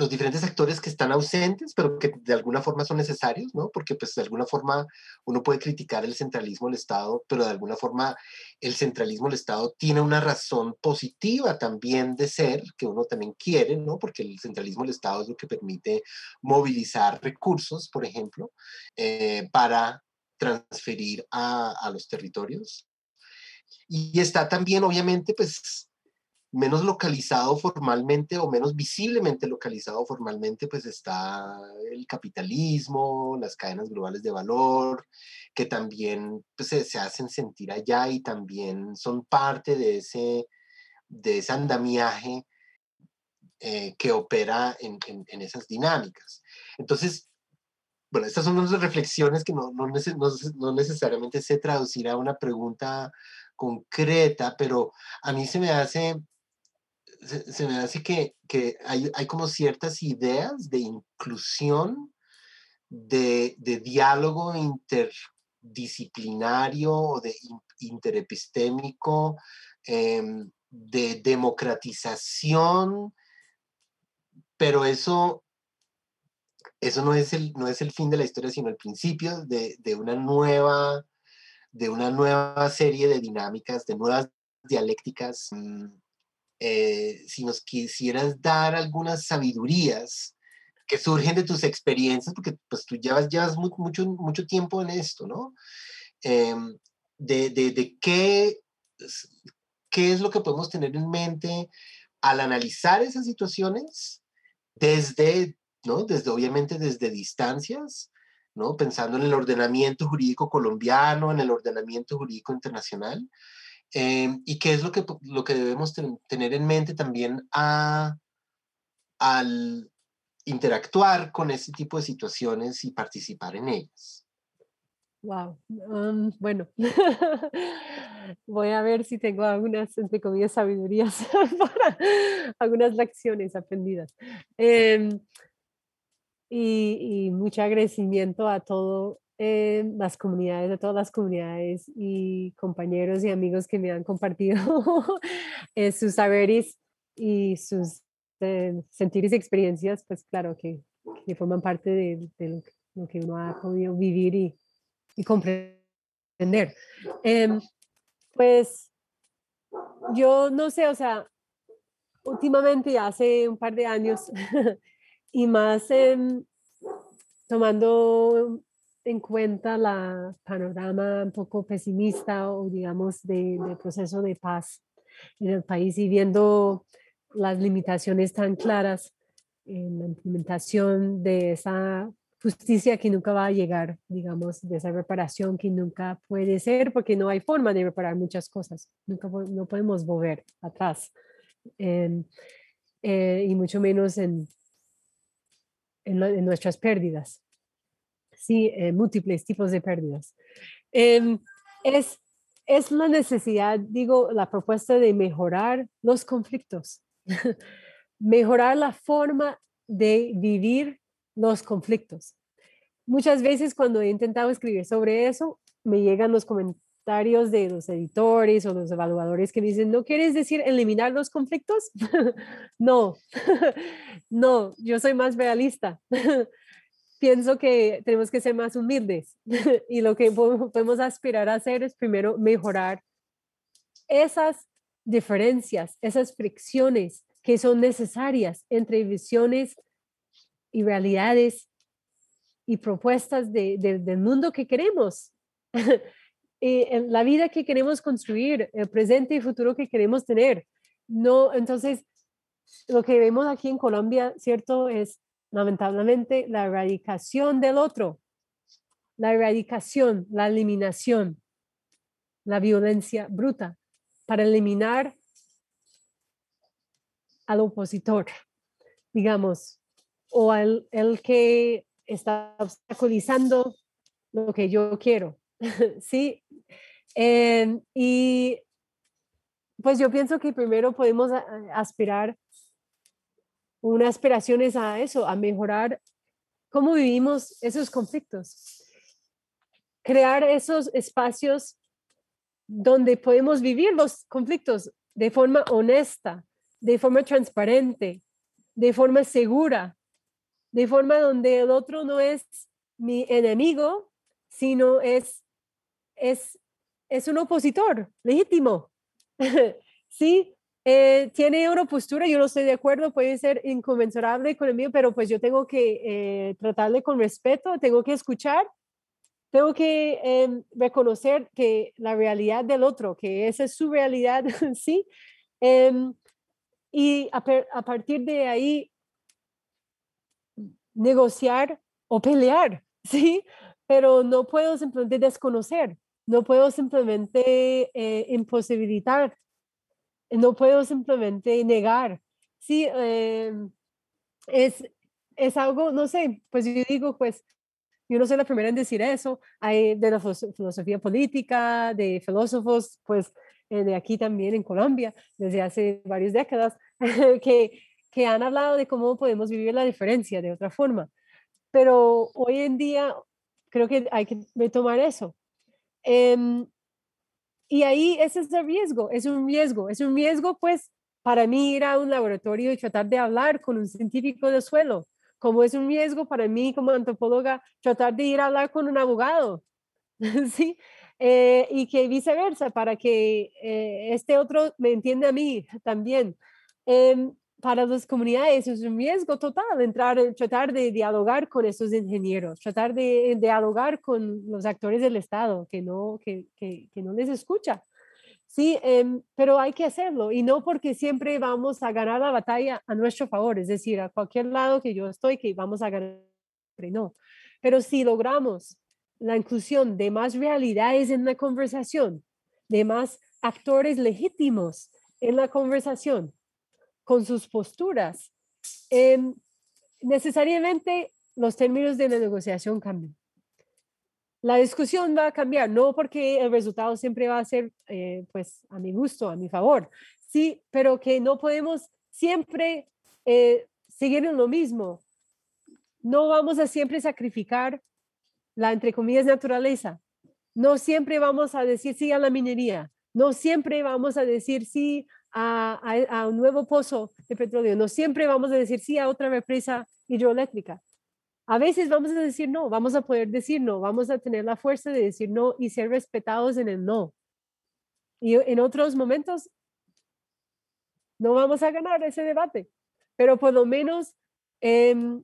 los diferentes actores que están ausentes, pero que de alguna forma son necesarios, ¿no? Porque pues de alguna forma uno puede criticar el centralismo del Estado, pero de alguna forma el centralismo del Estado tiene una razón positiva también de ser, que uno también quiere, ¿no? Porque el centralismo del Estado es lo que permite movilizar recursos, por ejemplo, eh, para transferir a, a los territorios. Y está también, obviamente, pues menos localizado formalmente o menos visiblemente localizado formalmente, pues está el capitalismo, las cadenas globales de valor, que también pues, se, hacen sentir allá y también son parte de ese, de ese andamiaje eh, que opera en, en, esas dinámicas. Entonces, bueno, estas son unas reflexiones que no, no, no necesariamente se traducir a una pregunta concreta, pero a mí se me hace se, me hace que, que hay, hay, como ciertas ideas de inclusión, de, de diálogo interdisciplinario o de interepistémico, em, de democratización, pero eso, eso no, es el, no es el fin de la historia, sino el principio de, de una nueva de una nueva serie de dinámicas, de nuevas dialécticas mm, eh, si nos quisieras dar algunas sabidurías que surgen de tus experiencias, porque pues tú llevas, llevas mucho, mucho tiempo en esto, ¿no? Em, de, de, de, qué, qué es lo que podemos tener en mente al analizar esas situaciones desde, ¿no? Desde, obviamente, desde distancias, ¿no? Pensando en el ordenamiento jurídico colombiano, en el ordenamiento jurídico internacional, Em, y qué es lo que, lo que debemos tener en mente también a, al interactuar con este tipo de situaciones y participar en ellas. Wow. Um, bueno, voy a ver si tengo algunas, entre comillas, sabidurías para algunas lecciones aprendidas. Em, y, y, mucho agradecimiento a todo eh, las comunidades, de todas las comunidades y compañeros y amigos que me han compartido eh, sus saberes y sus eh, sentires y experiencias, pues claro que, que forman parte de, de, lo que uno ha podido vivir y, y comprender. Em, pues yo no sé, o sea, últimamente, hace un par de años y más em, tomando en cuenta la panorama un poco pesimista o digamos de, proceso de paz en el país y viendo las limitaciones tan claras en la implementación de esa justicia que nunca va a llegar, digamos, de esa reparación que nunca puede ser porque no hay forma de reparar muchas cosas, nunca no podemos volver atrás eh, y mucho menos en, en nuestras pérdidas sí, eh, múltiples tipos de pérdidas. Em, es, es la necesidad, digo, la propuesta de mejorar los conflictos, mejorar la forma de vivir los conflictos. Muchas veces cuando he intentado escribir sobre eso, me llegan los comentarios de los editores o los evaluadores que dicen, ¿no quieres decir eliminar los conflictos? no, no, yo soy más realista pienso que tenemos que ser más humildes y lo que podemos aspirar a hacer es primero mejorar esas diferencias, esas fricciones que son necesarias entre visiones y realidades y propuestas de, del mundo que queremos, y en la vida que queremos construir, el presente y futuro que queremos tener. No, entonces, lo que vemos aquí en Colombia, ¿cierto? Es lamentablemente, la erradicación del otro, la erradicación, la eliminación, la violencia bruta para eliminar al opositor, digamos, o al el que está obstaculizando lo que yo quiero. sí. Em, y pues yo pienso que primero podemos aspirar, una aspiración es a eso, a mejorar cómo vivimos esos conflictos. Crear esos espacios donde podemos vivir los conflictos de forma honesta, de forma transparente, de forma segura, de forma donde el otro no es mi enemigo, sino es, es, es un opositor legítimo. sí, eh, tiene una postura, yo no estoy de acuerdo, puede ser inconmensurable con el mío, pero pues yo tengo que eh, tratarle con respeto, tengo que escuchar, tengo que em, reconocer que la realidad del otro, que esa es su realidad, sí, em, y a, a partir de ahí negociar o pelear, ¿sí? Pero no puedo simplemente desconocer, no puedo simplemente eh, imposibilitar, no puedo simplemente negar. Sí, em, es, es algo, no sé, pues yo digo, pues yo no soy la primera en decir eso, hay de la filosofía política, de filósofos, pues eh, de aquí también en Colombia, desde hace varias décadas, que, que han hablado de cómo podemos vivir la diferencia de otra forma. Pero hoy en día creo que hay que tomar eso. Em, y ahí ese es el riesgo, es un riesgo, es un riesgo pues para mí ir a un laboratorio y tratar de hablar con un científico de suelo, como es un riesgo para mí como antropóloga tratar de ir a hablar con un abogado, ¿sí? Eh, y que viceversa, para que eh, este otro me entienda a mí también. Em, para las comunidades es un riesgo total entrar, tratar de dialogar con esos ingenieros, tratar de, dialogar con los actores del Estado que no, que, que, que no les escucha. Sí, em, pero hay que hacerlo y no porque siempre vamos a ganar la batalla a nuestro favor, es decir, a cualquier lado que yo estoy, que vamos a ganar, no. Pero si logramos la inclusión de más realidades en la conversación, de más actores legítimos en la conversación, con sus posturas, em, necesariamente los términos de la negociación cambian. La discusión va a cambiar, no porque el resultado siempre va a ser, eh, pues, a mi gusto, a mi favor, sí, pero que no podemos siempre eh, seguir en lo mismo. No vamos a siempre sacrificar la, entre comillas, naturaleza. No siempre vamos a decir sí a la minería. No siempre vamos a decir sí a, un nuevo pozo de petróleo. No siempre vamos a decir sí a otra represa hidroeléctrica. A veces vamos a decir no, vamos a poder decir no, vamos a tener la fuerza de decir no y ser respetados en el no. Y en otros momentos no vamos a ganar ese debate, pero por lo menos em,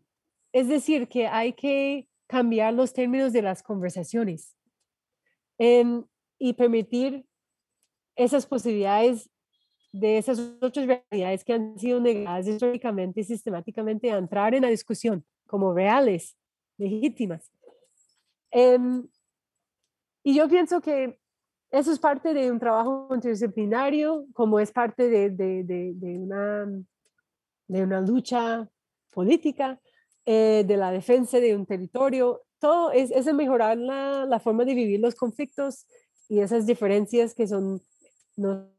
es decir que hay que cambiar los términos de las conversaciones em, y permitir esas posibilidades de esas otras realidades que han sido negadas históricamente y sistemáticamente a entrar en la discusión como reales, legítimas. Em, y yo pienso que eso es parte de un trabajo interdisciplinario, como es parte de, de, de, una, de una lucha política, eh, de la defensa de un territorio. Todo es, es mejorar la, la, forma de vivir los conflictos y esas diferencias que son no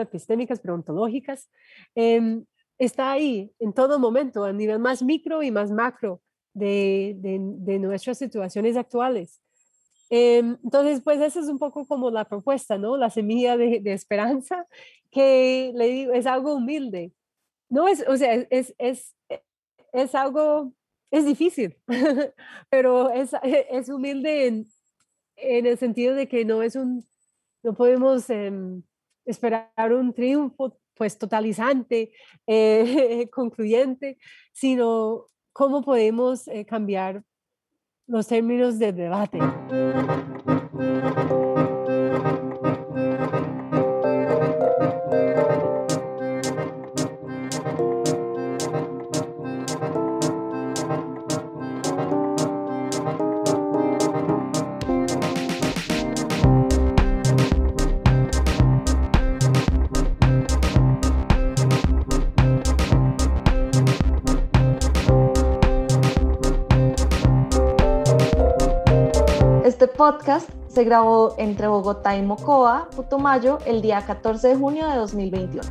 epistémicas, pero ontológicas, em, está ahí en todo momento, a nivel más micro y más macro de, de, nuestras situaciones actuales. Em, entonces, pues esa es un poco como la propuesta, ¿no? La semilla de, esperanza, que le digo, es algo humilde. No es, o sea, es, es, es algo, es difícil, pero es, es humilde en, en, el sentido de que no es un, no podemos... Eh, esperar un triunfo pues totalizante, eh, concluyente, sino cómo podemos eh, cambiar los términos de debate. Podcast se grabó entre Bogotá y Mocoa, Putumayo, el día 14 de junio de 2021.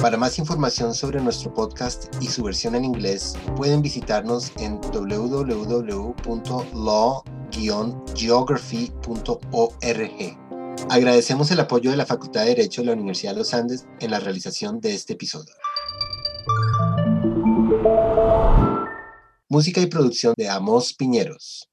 Para más información sobre nuestro podcast y su versión en inglés, pueden visitarnos en www.law-geography.org. Agradecemos el apoyo de la Facultad de Derecho de la Universidad de los Andes en la realización de este episodio. Música y producción de Amos Piñeros.